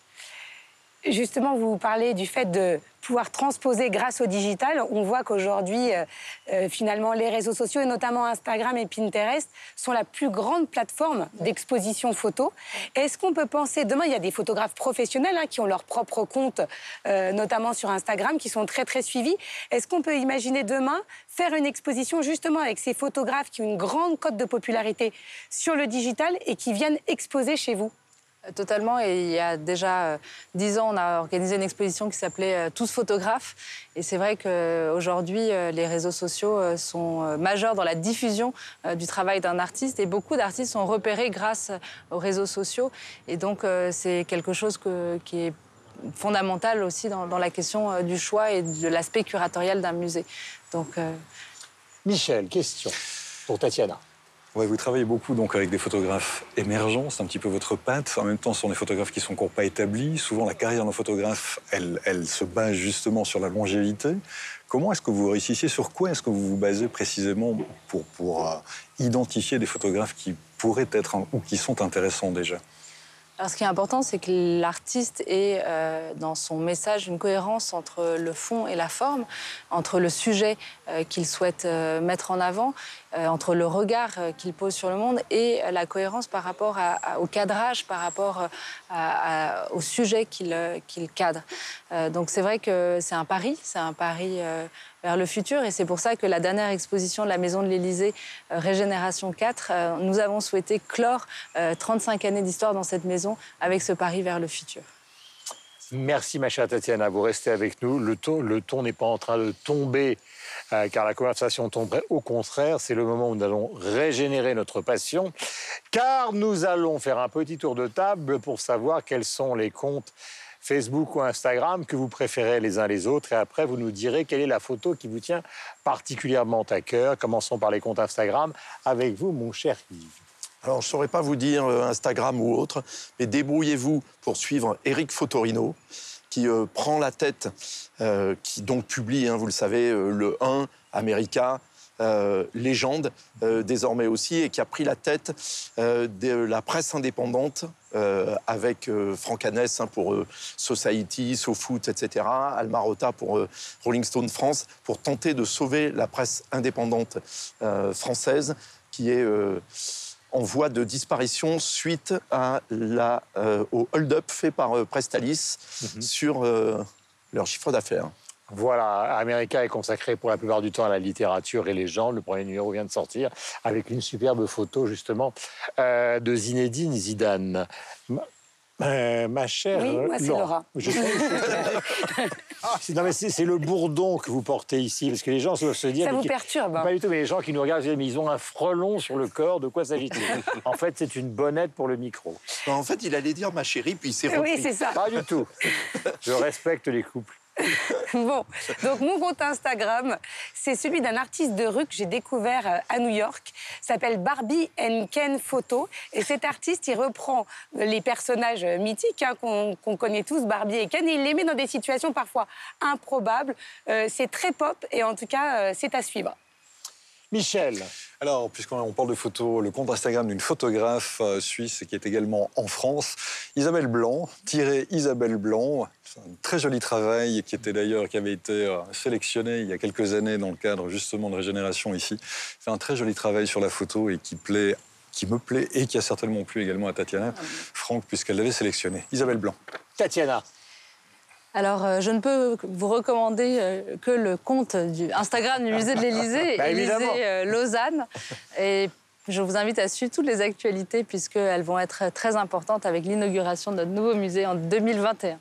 Justement, vous parlez du fait de pouvoir transposer grâce au digital. On voit qu'aujourd'hui, euh, euh, finalement, les réseaux sociaux, et notamment Instagram et Pinterest, sont la plus grande plateforme d'exposition photo. Est-ce qu'on peut penser, demain, il y a des photographes professionnels hein, qui ont leur propre compte, euh, notamment sur Instagram, qui sont très, très suivis. Est-ce qu'on peut imaginer demain faire une exposition justement avec ces photographes qui ont une grande cote de popularité sur le digital et qui viennent exposer chez vous? Totalement. Et il y a déjà euh, dix ans, on a organisé une exposition qui s'appelait euh, Tous photographes. Et c'est vrai qu'aujourd'hui, euh, les réseaux sociaux sont majeurs dans la diffusion du travail d'un artiste. Et beaucoup d'artistes sont repérés grâce aux réseaux sociaux. Et donc, c'est quelque chose qui est fondamental aussi dans, la question du choix et de l'aspect curatorial d'un musée. Donc, Michel, question pour Tatiana. Vous travaillez beaucoup donc avec des photographes émergents, c'est un petit peu votre patte. En même temps, ce sont des photographes qui sont encore pas établis. Souvent, la carrière d'un photographe, elle, elle se base justement sur la longévité. Comment est-ce que vous réussissez Sur quoi est-ce que vous vous basez précisément pour, pour euh, identifier des photographes qui pourraient être ou qui sont intéressants déjà? Alors, ce qui est important, c'est que l'artiste ait euh, dans son message une cohérence entre le fond et la forme, entre le sujet euh, qu'il souhaite euh, mettre en avant, entre le regard qu'il pose sur le monde et la cohérence par rapport au cadrage, par rapport au sujet qu'il cadre. Donc c'est vrai que c'est un pari, c'est un pari vers le futur et c'est pour ça que la dernière exposition de la Maison de l'Élysée, euh, Régénération 4, euh, nous avons souhaité clore euh, 35 années d'histoire dans cette maison avec ce pari vers le futur. Merci, ma chère Tatiana. Vous restez avec nous. Le ton, n'est pas en train de tomber, euh, car la conversation tomberait. Au contraire, c'est le moment où nous allons régénérer notre passion, car nous allons faire un petit tour de table pour savoir quels sont les comptes Facebook ou Instagram que vous préférez les uns les autres. Et après, vous nous direz quelle est la photo qui vous tient particulièrement à cœur. Commençons par les comptes Instagram avec vous, mon cher Yves. Alors, je ne saurais pas vous dire euh, Instagram ou autre, mais débrouillez-vous pour suivre Eric Fotorino, qui euh, prend la tête, euh, qui donc publie, hein, vous le savez, le 1, America, euh, légende euh, désormais aussi, et qui a pris la tête euh, de la presse indépendante avec Franck Hanès hein, pour Society, SoFoot, etc., Almarotta pour euh, Rolling Stone France, pour tenter de sauver la presse indépendante française qui est en voie de disparition suite à la, au hold-up fait par Prestalis sur euh, leur chiffre d'affaires. Voilà, America est consacré pour la plupart du temps à la littérature et les gens. Le premier numéro vient de sortir avec une superbe photo justement euh, de Zinedine Zidane. Ma, euh, ma chère Oui, moi, c'est Laura. Je. C'est- non, mais c'est le bourdon que vous portez ici, parce que les gens doivent se dire. Ça mais vous qui- perturbe, hein Pas du tout, mais les gens qui nous regardent, ils ont un frelon sur le corps. De quoi s'agit-il? En fait, c'est une bonnette pour le micro. En fait, il allait dire ma chérie, puis il s'est repris. Oui, c'est ça. Pas du tout. Je respecte les couples. Bon, donc mon compte Instagram, c'est celui d'un artiste de rue que j'ai découvert euh, à New York. s'appelle Barbie and Ken Photo. Et cet artiste, il reprend les personnages mythiques hein, qu'on qu'on connaît tous, Barbie et Ken, et il les met dans des situations parfois improbables. Euh, c'est très pop et en tout cas, euh, c'est à suivre. Michel, Alors, puisqu'on on parle de photos, le compte Instagram d'une photographe euh, suisse qui est également en France, Isabelle Blanc, tiré Isabelle Blanc. C'est un très joli travail qui était d'ailleurs, qui avait été euh, sélectionné il y a quelques années dans le cadre justement de Régénération ici. C'est un très joli travail sur la photo et qui plaît qui me plaît et qui a certainement plu également à Tatiana Franck puisqu'elle l'avait sélectionné. Isabelle Blanc. Tatiana. Alors, euh, je ne peux vous recommander euh, que le compte du Instagram du musée de l'Élysée, Bah, évidemment. Élysée euh, Lausanne. Et je vous invite à suivre toutes les actualités puisqu'elles vont être très importantes avec l'inauguration de notre nouveau musée en 2021.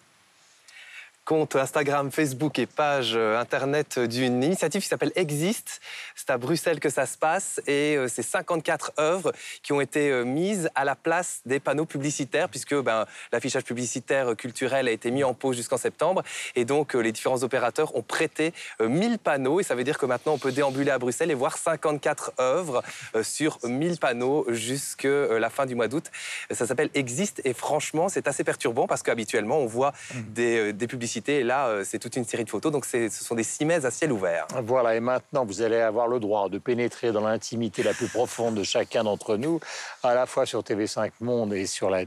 Compte Instagram, Facebook et page euh, internet d'une initiative qui s'appelle Exist. C'est à Bruxelles que ça se passe et euh, c'est 54 œuvres qui ont été euh, mises à la place des panneaux publicitaires puisque ben, l'affichage publicitaire euh, culturel a été mis en pause jusqu'en septembre et donc euh, les différents opérateurs ont prêté euh, 1000 panneaux et ça veut dire que maintenant on peut déambuler à Bruxelles et voir 54 œuvres euh, sur 1000 panneaux jusqu'à la fin du mois d'août. Ça s'appelle Exist et franchement c'est assez perturbant parce qu'habituellement on voit des, euh, des publicités Et là, euh, c'est toute une série de photos. Donc, ce sont des cimaises à ciel ouvert. Voilà, et maintenant, vous allez avoir le droit de pénétrer dans l'intimité la plus profonde de chacun d'entre nous, à la fois sur TV5 Monde et sur la,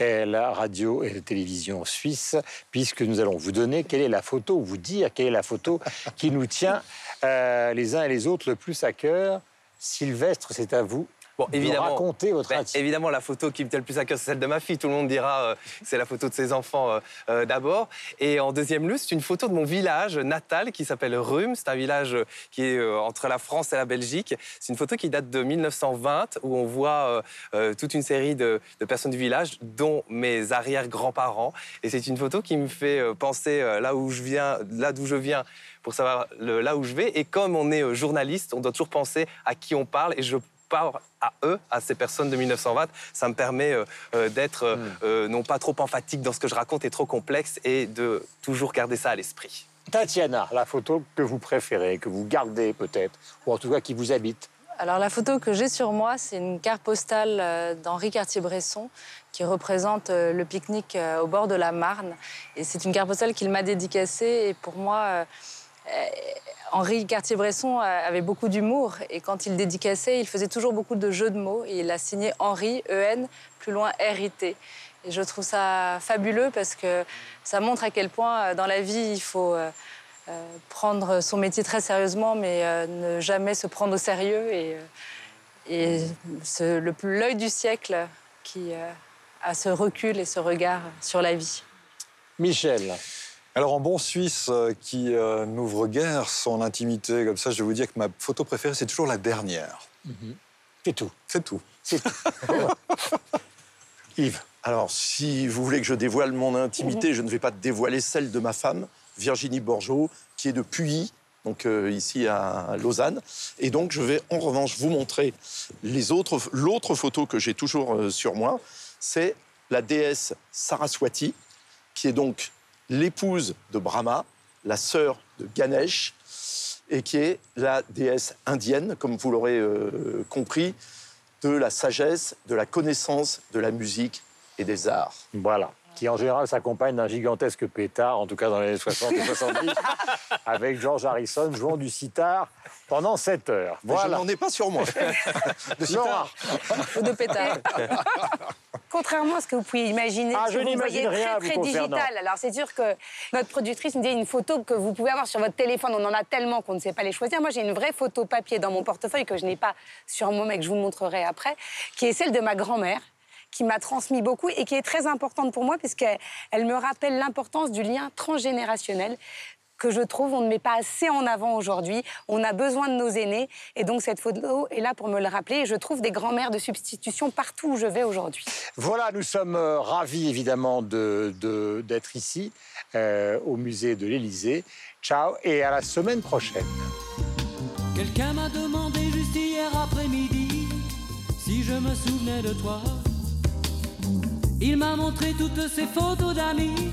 la radio et la télévision suisse, puisque nous allons vous donner quelle est la photo, vous dire quelle est la photo qui nous tient euh, les uns et les autres le plus à cœur. Sylvestre, c'est à vous. Bon, de évidemment, raconter votre ben, évidemment, la photo qui me tient le plus à cœur, c'est celle de ma fille. Tout le monde dira euh, que c'est la photo de ses enfants euh, euh, d'abord. Et en deuxième lieu, c'est une photo de mon village natal qui s'appelle Rhum. C'est un village euh, qui est entre la France et la Belgique. C'est une photo qui date de 1920 où on voit toute une série de, de personnes du village, dont mes arrière-grands-parents. Et c'est une photo qui me fait penser là où je viens, là d'où je viens pour savoir le- là où je vais. Et comme on est journaliste, on doit toujours penser à qui on parle. Et je parle à eux, à ces personnes de 1920. Ça me permet euh, euh, d'être euh, euh, non pas trop emphatique dans ce que je raconte et trop complexe et de toujours garder ça à l'esprit. Tatiana, la photo que vous préférez, que vous gardez peut-être, ou en tout cas qui vous habite. Alors la photo que j'ai sur moi, c'est une carte postale d'Henri Cartier-Bresson qui représente le pique-nique au bord de la Marne. Et c'est une carte postale qu'il m'a dédicacée. Et pour moi, Henri Cartier-Bresson euh, avait beaucoup d'humour. Et quand il dédicaçait, il faisait toujours beaucoup de jeux de mots. Et il a signé Henri, E-N, plus loin R-I-T. Et je trouve ça fabuleux parce que ça montre à quel point euh, dans la vie, il faut... euh, euh, prendre son métier très sérieusement, mais euh, ne jamais se prendre au sérieux. Et, euh, et l'œil du siècle qui euh, a ce recul et ce regard sur la vie. Michel. Alors, en bon Suisse euh, qui euh, n'ouvre guère son intimité, comme ça, je vais vous dire que ma photo préférée, c'est toujours la dernière. C'est tout. C'est tout. C'est tout. Yves. Alors, si vous voulez que je dévoile mon intimité, je ne vais pas dévoiler celle de ma femme, Virginie Borgeot, qui est de Puy, donc euh, ici à Lausanne. Et donc, je vais en revanche vous montrer les autres, l'autre photo que j'ai toujours euh, sur moi. C'est la déesse Saraswati, qui est donc l'épouse de Brahma, la sœur de Ganesh, et qui est la déesse indienne, comme vous l'aurez euh, compris, de la sagesse, de la connaissance, de la musique et des arts. Voilà. Qui en général s'accompagne d'un gigantesque pétard, en tout cas dans les années 60 et 70, avec George Harrison jouant du sitar pendant 7 heures. Mais Voilà. Je n'en ai pas sur moi. Laura. Ou de pétard. Contrairement à ce que vous pouvez imaginer, Ah, je vous voyez rien très, digital. Alors, c'est sûr que notre productrice me dit une photo que vous pouvez avoir sur votre téléphone. On en a tellement qu'on ne sait pas les choisir. Moi, j'ai une vraie photo papier dans mon portefeuille que je n'ai pas sur moi, mais que je vous montrerai après, qui est celle de ma grand-mère qui m'a transmis beaucoup et qui est très importante pour moi puisqu'elle elle me rappelle l'importance du lien transgénérationnel que je trouve on ne met pas assez en avant aujourd'hui. On a besoin de nos aînés et donc cette photo est là pour me le rappeler. Et je trouve des grands-mères de substitution partout où je vais aujourd'hui. Voilà, nous sommes euh, ravis évidemment de- de- d'être ici euh, au musée de l'Élysée. Ciao et à la semaine prochaine. Quelqu'un m'a demandé juste hier après-midi si je me souvenais de toi. Il m'a montré toutes ses photos d'amis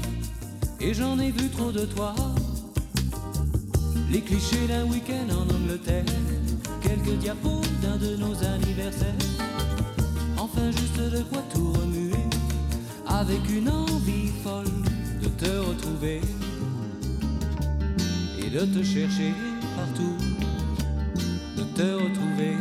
et j'en ai vu trop de toi. Les clichés d'un week-end en Angleterre, quelques diapos d'un de nos anniversaires. Enfin juste de quoi tout remuer avec une envie folle de te retrouver et de te chercher partout de te retrouver